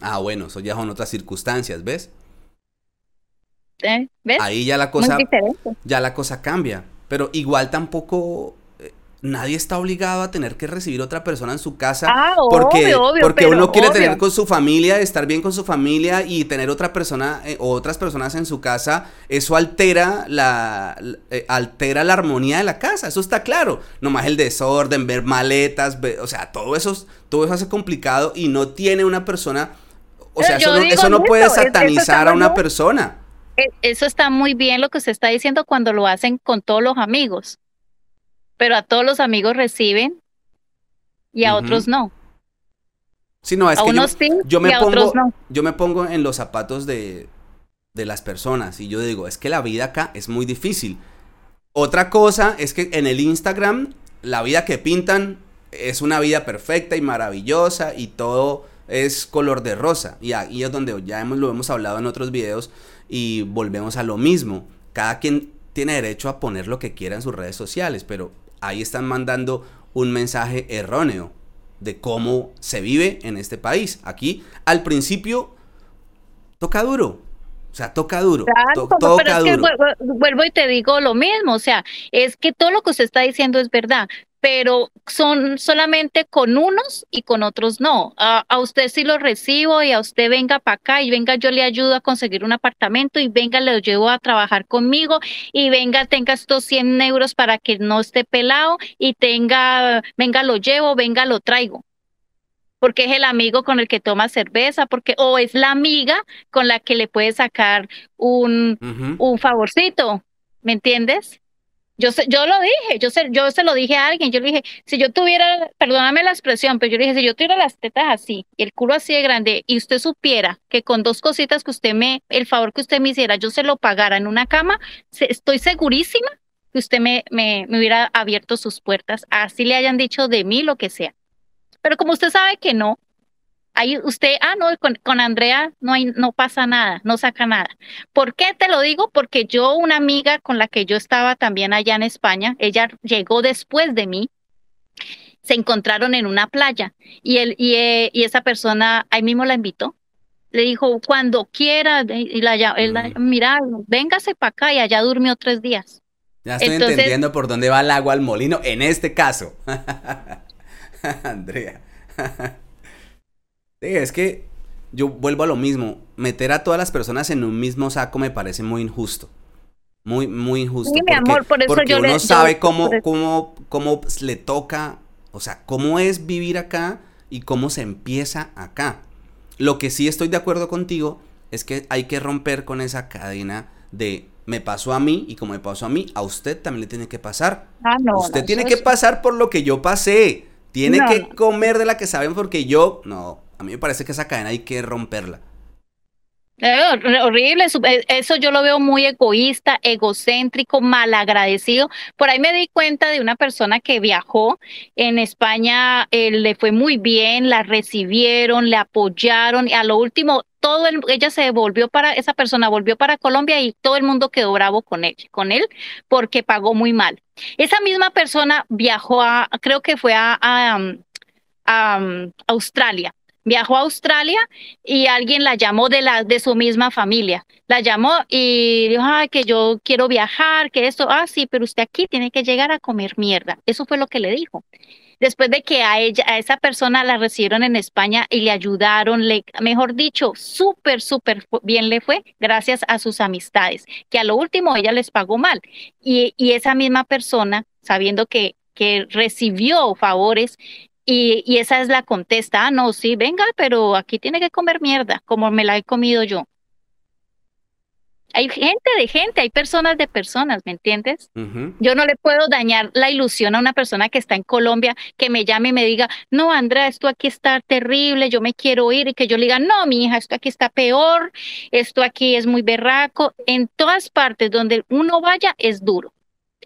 Ah, bueno, eso ya son otras circunstancias, ¿ves? ¿Eh? ¿Ves? Ahí ya la cosa, ya la cosa cambia. Pero igual tampoco nadie está obligado a tener que recibir otra persona en su casa ah, porque, obvio, porque uno quiere tener con su familia, estar bien con su familia y tener otra persona eh, o otras personas en su casa, eso altera la eh, altera la armonía de la casa, eso está claro. Nomás el desorden, ver maletas, o sea, todo eso todo eso hace complicado y no tiene una persona, o sea, eso no, puede satanizar a una persona. E, eso está muy bien lo que usted está diciendo cuando lo hacen con todos los amigos pero a todos los amigos reciben y a otros no. Sí, no, es que yo, me pongo, yo me pongo en los zapatos de, de las personas y yo digo, es que la vida acá es muy difícil. Otra cosa es que en el Instagram la vida que pintan es una vida perfecta y maravillosa y todo es color de rosa. Y ahí es donde ya hemos, lo hemos hablado en otros videos y volvemos a lo mismo. Cada quien tiene derecho a poner lo que quiera en sus redes sociales, pero ahí están mandando un mensaje erróneo de cómo se vive en este país. Aquí, al principio, toca duro. O sea, toca duro. pero es que vuelvo y te digo lo mismo. O sea, es que todo lo que usted está diciendo es verdad pero son solamente con unos y con otros no. A, usted sí lo recibo y a usted venga para acá y venga yo le ayudo a conseguir un apartamento y venga le llevo a trabajar conmigo y venga tenga estos 100 euros para que no esté pelado y tenga, venga lo llevo, venga lo traigo. Porque es el amigo con el que toma cerveza, porque o es la amiga con la que le puede sacar un, un favorcito, ¿me entiendes? Yo, yo lo dije, yo se, yo se lo dije a alguien, yo le dije, si yo tuviera, perdóname la expresión, pero yo le dije, si yo tuviera las tetas así el culo así de grande y usted supiera que con dos cositas que usted me, el favor que usted me hiciera, yo se lo pagara en una cama, estoy segurísima que usted me, me, me hubiera abierto sus puertas, así le hayan dicho de mí lo que sea. Pero como usted sabe que no, ahí usted, ah, no, con, Andrea no, hay, no pasa nada, no saca nada. ¿Por qué te lo digo? Porque yo, una amiga con la que yo estaba también allá en España, ella llegó después de mí, se encontraron en una playa y, él, y, eh, y esa persona ahí mismo la invitó. Le dijo, cuando quiera, y la, él, mm. mira, véngase para acá y allá durmió tres días. Ya estoy entendiendo por dónde va el agua al molino en este caso. Andrea. Es que yo vuelvo a lo mismo. Meter a todas las personas en un mismo saco me parece muy injusto. Muy, muy injusto. Sí, mi amor, por eso porque yo uno sabe cómo, cómo, cómo le toca, o sea, cómo es vivir acá y cómo se empieza acá. Lo que sí estoy de acuerdo contigo es que hay que romper con esa cadena de me pasó a mí y como me pasó a mí, a usted también le tiene que pasar. Ah, no, usted tiene que pasar por lo que yo pasé. Tiene que comer de la que saben porque yo, no, a mí me parece que esa cadena hay que romperla. horrible, eh, eso yo lo veo muy egoísta, egocéntrico, malagradecido. Por ahí me di cuenta de una persona que viajó en España, eh, le fue muy bien, la recibieron, le apoyaron y a lo último todo el, ella se volvió para esa persona volvió para Colombia y todo el mundo quedó bravo con él, con él porque pagó muy mal. Esa misma persona viajó a, creo que fue a, a Australia viajó a Australia y alguien la llamó de, la, de su misma familia. La llamó y dijo, ay, que yo quiero viajar, que esto, ah, sí, pero usted aquí tiene que llegar a comer mierda. Eso fue lo que le dijo. Después de que a ella, a esa persona la recibieron en España y le ayudaron, le, mejor dicho, súper, súper bien le fue gracias a sus amistades, que a lo último ella les pagó mal. Y, y esa misma persona, sabiendo que que recibió favores y, y, esa es la contesta, ah, no, sí, venga, pero aquí tiene que comer mierda, como me la he comido yo. Hay gente de gente, hay personas de personas, ¿me entiendes? Yo no le puedo dañar la ilusión a una persona que está en Colombia, que me llame y me diga, no, Andrea, esto aquí está terrible, yo me quiero ir, y que yo le diga, no, mi hija, esto aquí está peor, esto aquí es muy berraco. En todas partes donde uno vaya es duro.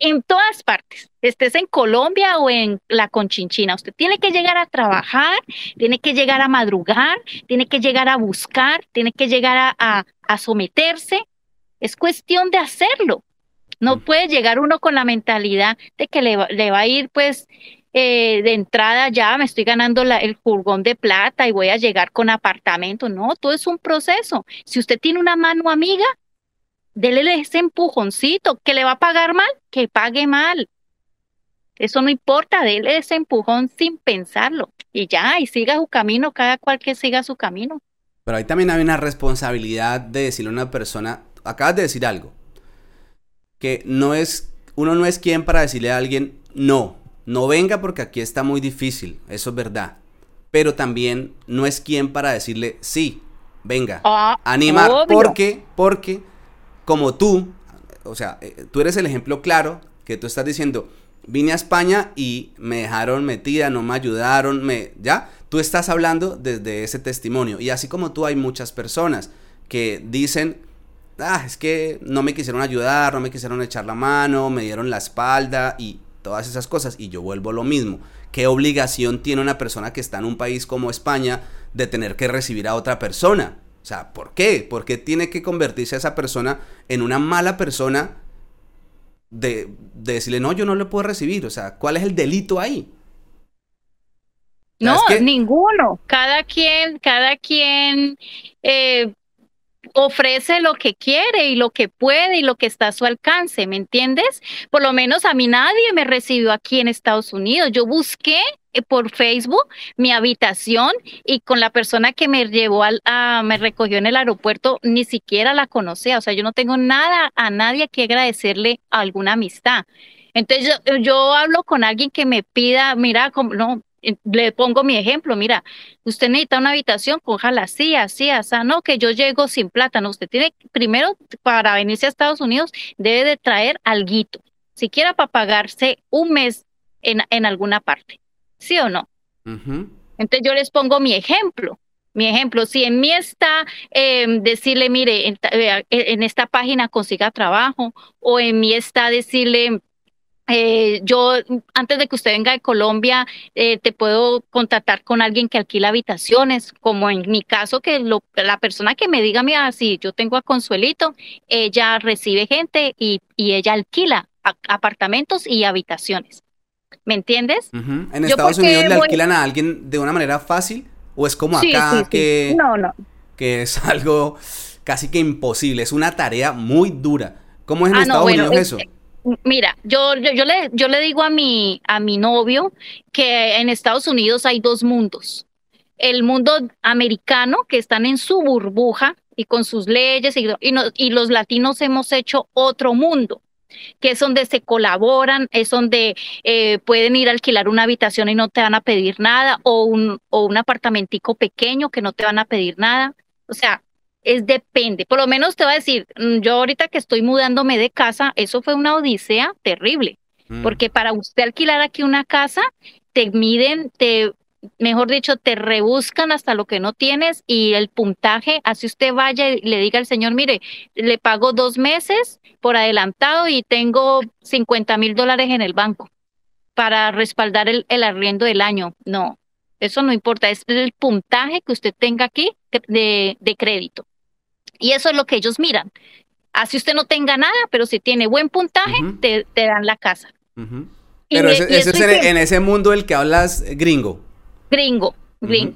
En todas partes, estés en Colombia o en la Conchinchina, usted tiene que llegar a trabajar, tiene que llegar a madrugar, tiene que llegar a buscar, tiene que llegar a, a someterse es cuestión de hacerlo. No mm. puede llegar uno con la mentalidad de que le, va a ir pues eh, de entrada ya me estoy ganando el furgón de plata y voy a llegar con apartamento. No, todo es un proceso. Si usted tiene una mano amiga, dele ese empujoncito. ¿Que le va a pagar mal? Que pague mal. Eso no importa, dele ese empujón sin pensarlo. Y ya, y siga su camino, cada cual que siga su camino. Pero ahí también hay una responsabilidad de decirle a una persona, acabas de decir algo. Que no es, uno no es quien para decirle a alguien, no, no venga porque aquí está muy difícil, eso es verdad. Pero también no es quien para decirle, sí, venga, ah, animar, porque, porque, como tú, o sea, eh, tú eres el ejemplo claro que tú estás diciendo, vine a España y me dejaron metida, no me ayudaron, me, ya, tú estás hablando desde ese testimonio. Y así como tú hay muchas personas que dicen, ah, es que no me quisieron ayudar, no me quisieron echar la mano, me dieron la espalda y todas esas cosas. Y yo vuelvo lo mismo. ¿Qué obligación tiene una persona que está en un país como España de tener que recibir a otra persona? O sea, ¿por qué? ¿Por qué tiene que convertirse esa persona en una mala persona de, decirle, no, yo no le puedo recibir? O sea, ¿cuál es el delito ahí? No, ninguno. Cada quien, cada quien eh, ofrece lo que quiere y lo que puede y lo que está a su alcance, ¿me entiendes? Por lo menos a mí nadie me recibió aquí en Estados Unidos. Yo busqué por Facebook mi habitación y con la persona que me llevó al, a, me recogió en el aeropuerto ni siquiera la conocía, o sea, yo no tengo nada a nadie que agradecerle alguna amistad. Entonces yo, yo hablo con alguien que me pida, mira, como, no, le pongo mi ejemplo, mira, usted necesita una habitación, cójala así, así, así, no, que yo llego sin plata, no, usted tiene, primero, para venirse a Estados Unidos, debe de traer alguito, siquiera para pagarse un mes en, en alguna parte, ¿sí o no? Entonces yo les pongo mi ejemplo, mi ejemplo, si en mí está em, decirle, mire, en, eh, en, esta página consiga trabajo, o en mí está decirle, eh, yo, antes de que usted venga de Colombia, eh, te puedo contactar con alguien que alquila habitaciones, como en mi caso, que la persona que me diga, mira, si yo tengo a Consuelito, ella recibe gente y, ella alquila apartamentos y habitaciones. ¿Me entiendes? ¿En Estados Unidos le alquilan a alguien de una manera fácil? ¿O es como acá que, No, no. que es algo casi que imposible? Es una tarea muy dura. ¿Cómo es en ah, Estados Unidos eso? Mira, yo, yo, le, yo le digo a mi, a mi novio que en Estados Unidos hay dos mundos. El mundo americano, que están en su burbuja y con sus leyes, y, y, los latinos hemos hecho otro mundo, que es donde se colaboran, es donde eh, pueden ir a alquilar una habitación y no te van a pedir nada, o un, o un apartamentico pequeño que no te van a pedir nada. O sea, es depende. Por lo menos te voy a decir, mm, yo ahorita que estoy mudándome de casa, eso fue una odisea terrible, mm. porque para usted alquilar aquí una casa, te miden, te, mejor dicho, te rebuscan hasta lo que no tienes y el puntaje, así usted vaya y le diga al señor, mire, le pago dos meses por adelantado y tengo 50 mil dólares en el banco para respaldar el, el arriendo del año. No, eso no importa, es el puntaje que usted tenga aquí de, de crédito. Y eso es lo que ellos miran. Así usted no tenga nada, pero si tiene buen puntaje, te, dan la casa. Pero eso, es en, ese mundo del que hablas gringo. Gringo, gringo.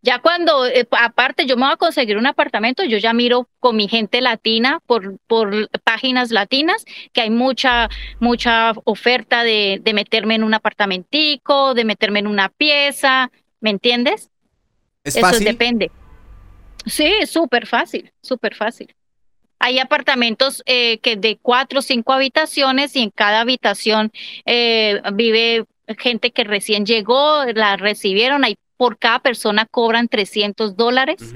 Ya cuando, eh, aparte, yo me voy a conseguir un apartamento, yo ya miro con mi gente latina por, por páginas latinas, que hay mucha, mucha oferta de, de meterme en un apartamentico, de meterme en una pieza, ¿me entiendes? ¿Es Eso depende. Sí, súper fácil, súper fácil. Hay apartamentos eh, que de cuatro o cinco habitaciones y en cada habitación eh, vive gente que recién llegó, la recibieron, ahí por cada persona cobran 300 dólares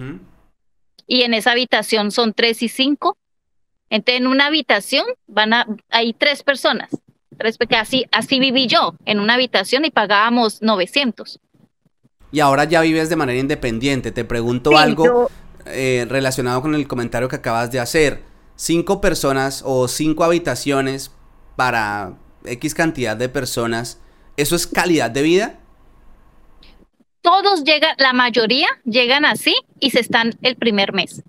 y en esa habitación son tres y cinco. Entonces en una habitación van a, hay tres personas, tres, porque así, así viví yo en una habitación y pagábamos 900. Y ahora ya vives de manera independiente. Te pregunto algo eh, relacionado con el comentario que acabas de hacer. Cinco personas o cinco habitaciones para X cantidad de personas. ¿Eso es calidad de vida? Todos llegan, la mayoría llegan así y se están el primer mes.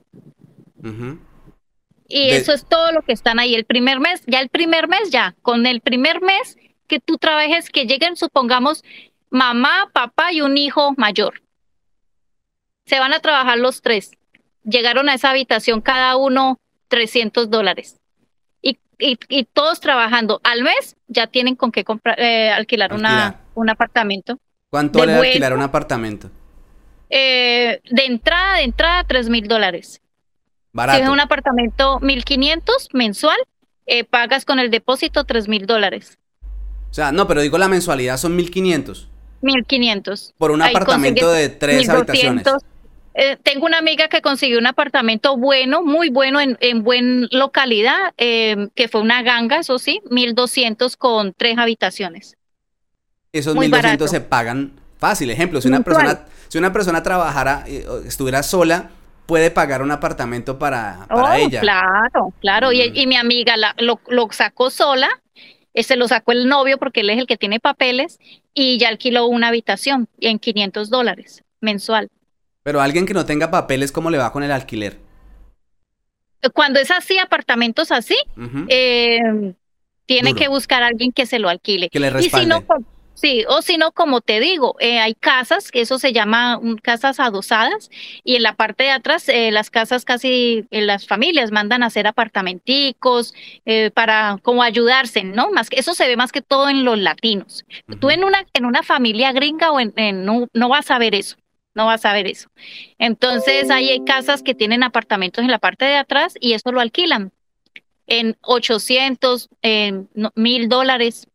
Y eso es todo lo que están ahí el primer mes. Ya el primer mes, ya, con el primer mes que tú trabajes, que lleguen, supongamos, mamá, papá y un hijo mayor. Se van a trabajar los tres. Llegaron a esa habitación cada uno 300 dólares. Y, y, todos trabajando al mes ya tienen con qué comprar, eh, alquilar, Una, un apartamento. ¿Cuánto vale alquilar un apartamento? Eh, de entrada, de entrada, 3 mil dólares. Barato. Si es un apartamento 1500 mensual, eh, pagas con el depósito 3 mil dólares. O sea, no, pero digo la mensualidad son 1500. 1500. Por un apartamento de tres habitaciones. Eh, tengo una amiga que consiguió un apartamento bueno, muy bueno, en, en buena localidad, eh, que fue una ganga, eso sí, 1200 con tres habitaciones. Esos 1200 se pagan fácil. Ejemplo, si una persona, si una persona trabajara, eh, estuviera sola, puede pagar un apartamento para, para oh, ella. Claro, claro. Y, mm. y, mi amiga la, lo, lo, sacó sola se lo sacó el novio porque él es el que tiene papeles y ya alquiló una habitación en 500 dólares mensual. Pero alguien que no tenga papeles, ¿cómo le va con el alquiler? Cuando es así, apartamentos así, eh, tiene que buscar a alguien que se lo alquile. Que le respalde. Y si no, Sí, o si no, como te digo, eh, hay casas, que eso se llama casas adosadas, y en la parte de atrás, eh, las casas casi, eh, las familias mandan a hacer apartamenticos para como ayudarse, ¿no? Más que eso se ve más que todo en los latinos. Tú en una, en una familia gringa o en, no, no vas a ver eso no vas a ver eso. Entonces, hay casas que tienen apartamentos en la parte de atrás y eso lo alquilan en 800, en mil dólares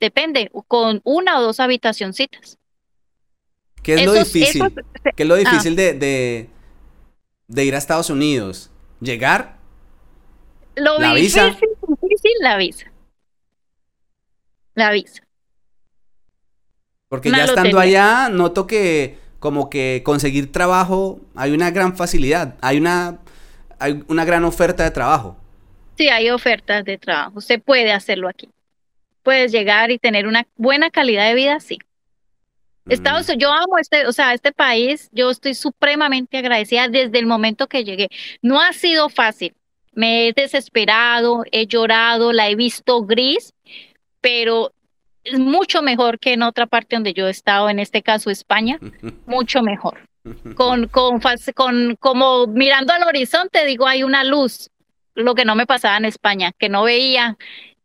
Depende, con una o dos habitacioncitas. ¿Qué es lo difícil? ¿Qué es lo ah. difícil de, de, ir a Estados Unidos? ¿Llegar? Lo ¿La difícil, difícil, la visa. La visa. Porque ya estando allá, noto que como que conseguir trabajo hay una gran facilidad, hay una, hay una gran oferta de trabajo. Sí, hay ofertas de trabajo, se puede hacerlo aquí puedes llegar y tener una buena calidad de vida, sí. Estados, mm. yo amo este, o sea, este país, yo estoy supremamente agradecida desde el momento que llegué. No ha sido fácil, me he desesperado, he llorado, la he visto gris, pero es mucho mejor que en otra parte donde yo he estado, en este caso España, mucho mejor. Con, con, con, como mirando al horizonte, digo, hay una luz, lo que no me pasaba en España, que no veía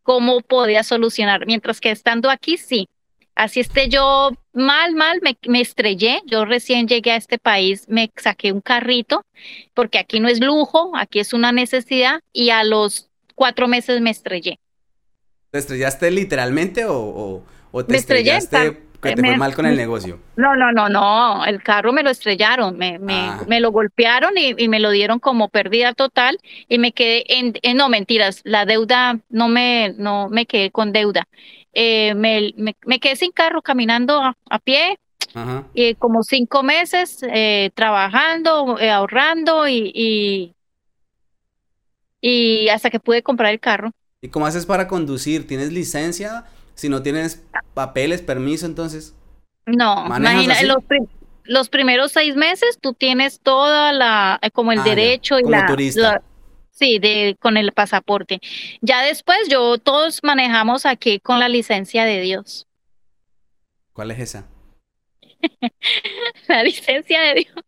cómo podía solucionar. Mientras que estando aquí, sí. Así esté yo mal, mal, me, estrellé. Yo recién llegué a este país, me saqué un carrito, porque aquí no es lujo, aquí es una necesidad, y a los cuatro meses me estrellé. ¿Te estrellaste literalmente o, te me estrellaste que te fue mal con el negocio? No, no, no, no. El carro me lo estrellaron, me, me, ah. me lo golpearon y, me lo dieron como pérdida total y me quedé en, no mentiras, la deuda no me, no me quedé con deuda. Eh, me, me, quedé sin carro caminando a, pie. Y como cinco meses eh, trabajando, eh, ahorrando y, y, y hasta que pude comprar el carro. ¿Y cómo haces para conducir? ¿Tienes licencia? Si no tienes papeles, permiso, entonces. No, imagina, los, los, primeros seis meses tú tienes toda la, eh, como el ah, derecho y la, turista. Sí, de, con el pasaporte. Ya después yo, todos manejamos aquí con la licencia de Dios. ¿Cuál es esa? la licencia de Dios.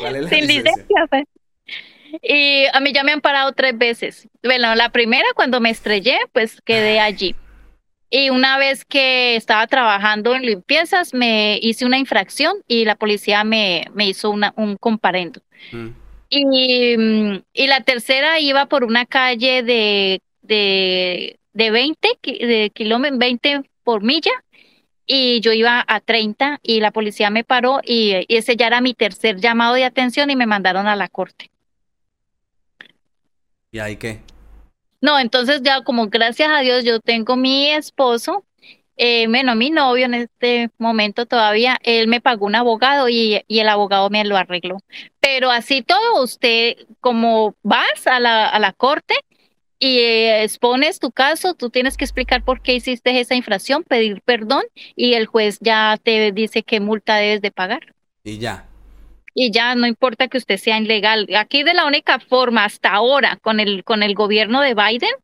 ¿Cuál es la Sin licencia? Pues. Y a mí ya me han parado tres veces. Bueno, la primera cuando me estrellé, pues quedé allí. Y una vez que estaba trabajando en limpiezas, me hice una infracción y la policía me, me hizo una, un comparendo. Mm. Y, mm, y la tercera iba por una calle de, de, de 20, de kilómetros, 20 por milla, y yo iba a 30 y la policía me paró y, ese ya era mi tercer llamado de atención y me mandaron a la corte. ¿Y ahí qué? No, entonces ya como gracias a Dios yo tengo mi esposo, eh, bueno, mi novio en este momento todavía, él me pagó un abogado y, y, el abogado me lo arregló. Pero así todo, usted como vas a la, a la corte, y eh, expones tu caso, tú tienes que explicar por qué hiciste esa infracción, pedir perdón y el juez ya te dice qué multa debes de pagar. Y ya. Y ya no importa que usted sea ilegal. Aquí de la única forma hasta ahora con el con el gobierno de Biden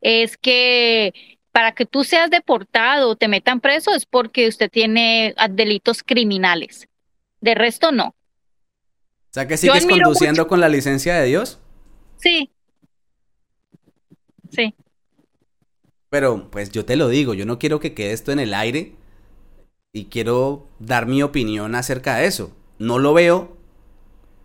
es que para que tú seas deportado o te metan preso es porque usted tiene delitos criminales. De resto no. O sea que sigues conduciendo con la licencia de Dios. Sí, Sí. Pero pues yo te lo digo, yo no quiero que quede esto en el aire y quiero dar mi opinión acerca de eso. No lo veo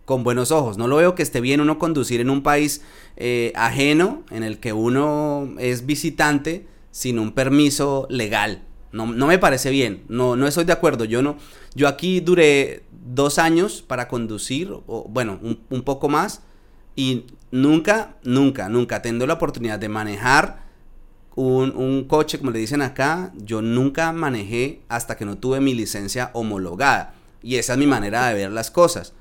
con buenos ojos, no lo veo que esté bien uno conducir en un país eh, ajeno en el que uno es visitante sin un permiso legal. No, no, me parece bien, no, no estoy de acuerdo. Yo no, yo aquí duré dos años para conducir, o bueno, un, un poco más, y nunca, nunca, nunca teniendo la oportunidad de manejar un, coche, como le dicen acá, yo nunca manejé hasta que no tuve mi licencia homologada. Y esa es mi manera de ver las cosas.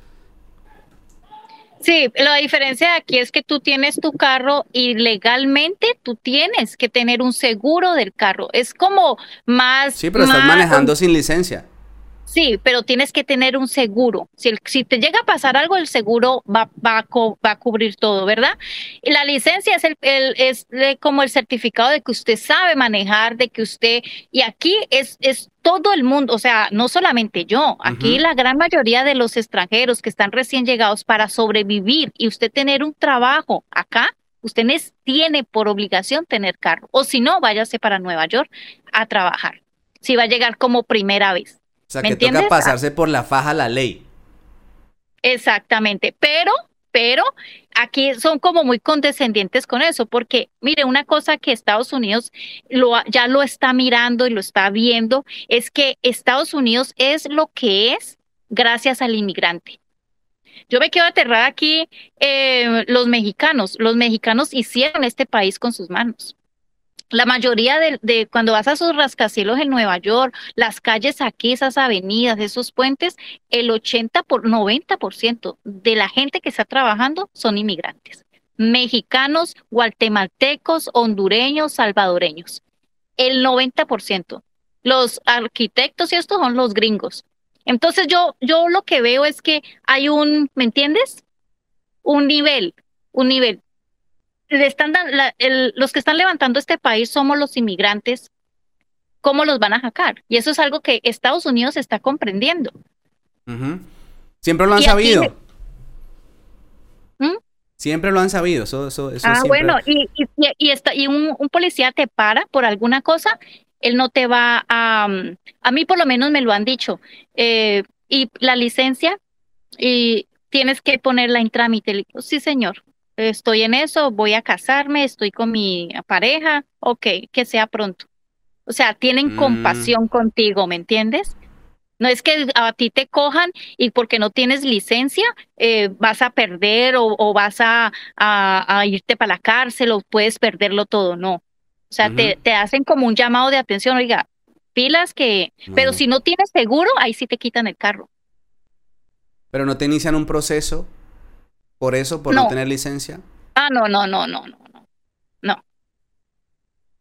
Sí, la diferencia de aquí es que tú tienes tu carro y legalmente tú tienes que tener un seguro del carro. Es como más... Sí, pero estás manejando sin licencia. Sí, pero tienes que tener un seguro. Si, si te llega a pasar algo, el seguro va, va, a, cubrir todo, ¿verdad? Y la licencia es, el, es como el certificado de que usted sabe manejar, de que usted, y aquí es, es todo el mundo, o sea, no solamente yo, aquí la gran mayoría de los extranjeros que están recién llegados para sobrevivir y usted tener un trabajo acá, usted tiene por obligación tener carro, o si no, váyase para Nueva York a trabajar, si va a llegar como primera vez. O sea, que toca pasarse por la faja la ley. Exactamente, pero, pero aquí son como muy condescendientes con eso, porque mire, una cosa que Estados Unidos lo, ya lo está mirando y lo está viendo es que Estados Unidos es lo que es gracias al inmigrante. Yo me quedo aterrada aquí, eh, los mexicanos, los mexicanos hicieron este país con sus manos. La mayoría de, cuando vas a esos rascacielos en Nueva York, las calles aquí, esas avenidas, esos puentes, el 80 por 90% de la gente que está trabajando son inmigrantes. Mexicanos, guatemaltecos, hondureños, salvadoreños. El 90%. Los arquitectos y estos son los gringos. Entonces yo, yo lo que veo es que hay un, ¿me entiendes? Un nivel, un nivel están los que están levantando este país somos los inmigrantes, ¿cómo los van a jacar? Y eso es algo que Estados Unidos está comprendiendo. Siempre lo han sabido. ¿Mm? Siempre lo han sabido. Eso, eso, ah, bueno, y, y, y un, policía te para por alguna cosa, él no te va a... A mí por lo menos me lo han dicho. Eh, y la licencia, y tienes que ponerla en trámite. sí, señor estoy en eso, voy a casarme, estoy con mi pareja, ok, que sea pronto. O sea, tienen mm. compasión contigo, ¿me entiendes? No es que a ti te cojan y porque no tienes licencia eh, vas a perder o, vas a, irte para la cárcel o puedes perderlo todo, no. O sea, te, hacen como un llamado de atención, oiga, pilas que, pero si no tienes seguro, ahí sí te quitan el carro. Pero no te inician un proceso ¿Por eso? ¿Por no, tener licencia? Ah, no, no, no, no, no, no.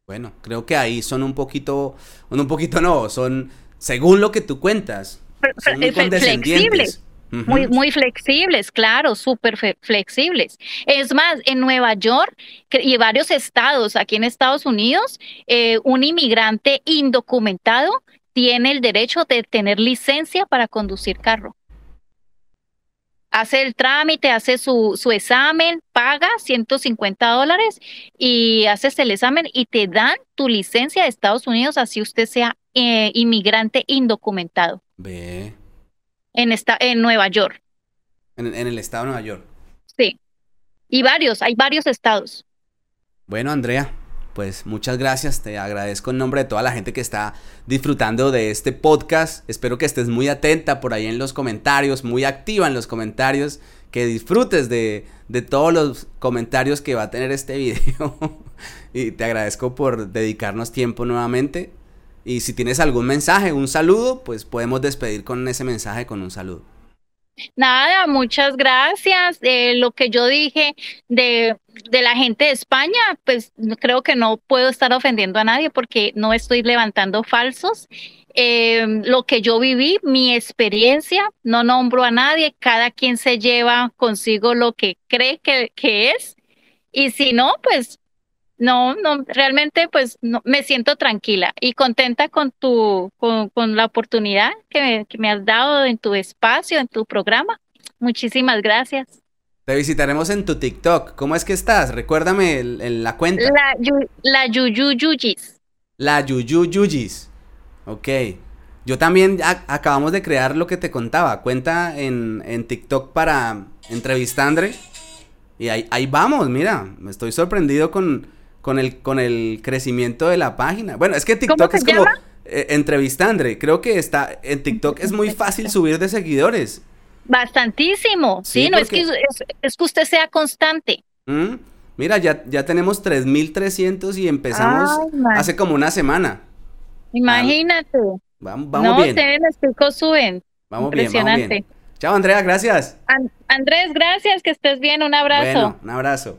Bueno, creo que ahí son un poquito, un poquito no, son, según lo que tú cuentas, son muy flexibles. Muy, muy flexibles, claro, súper flexibles. Es más, en Nueva York y varios estados aquí en Estados Unidos, eh, un inmigrante indocumentado tiene el derecho de tener licencia para conducir carro hace el trámite, hace su, su examen, paga 150 dólares y haces el examen y te dan tu licencia de Estados Unidos, así usted sea eh, inmigrante indocumentado. Ve. En, esta, en Nueva York. En, el estado de Nueva York. Sí, y varios, hay varios estados. Bueno, Andrea, pues muchas gracias, te agradezco en nombre de toda la gente que está disfrutando de este podcast. Espero que estés muy atenta por ahí en los comentarios, muy activa en los comentarios, que disfrutes de, de todos los comentarios que va a tener este video. y te agradezco por dedicarnos tiempo nuevamente. Y si tienes algún mensaje, un saludo, pues podemos despedir con ese mensaje con un saludo. Nada, muchas gracias. Eh, lo que yo dije de, de, la gente de España, pues creo que no puedo estar ofendiendo a nadie porque no estoy levantando falsos. Eh, lo que yo viví, mi experiencia, no nombro a nadie, cada quien se lleva consigo lo que cree que, que es. Y si no, pues no, no, realmente pues no, me siento tranquila y contenta con tu, con, con la oportunidad que me, que me, has dado en tu espacio, en tu programa. Muchísimas gracias. Te visitaremos en tu TikTok. ¿Cómo es que estás? Recuérdame el, el, la cuenta. La, la Yuyu Yuyis. La Yuyu Yuyis. Ok. Yo también a, acabamos de crear lo que te contaba. Cuenta en, en TikTok para entrevistandre. Y ahí, ahí vamos, mira. Me estoy sorprendido con, con el, con el crecimiento de la página. Bueno, es que TikTok es como eh, entrevistandre. Creo que está en TikTok es muy fácil subir de seguidores. Bastantísimo. Sí, sí no es que, es, es, que usted sea constante. ¿Mm? Mira, ya, ya tenemos 3.300 y empezamos Ay, hace como una semana. Imagínate. Vamos, vamos no, bien. ustedes los picos suben. Vamos bien, vamos bien. Chao, Andrea, gracias. An Andrés, gracias, que estés bien. Un abrazo. Bueno, un abrazo.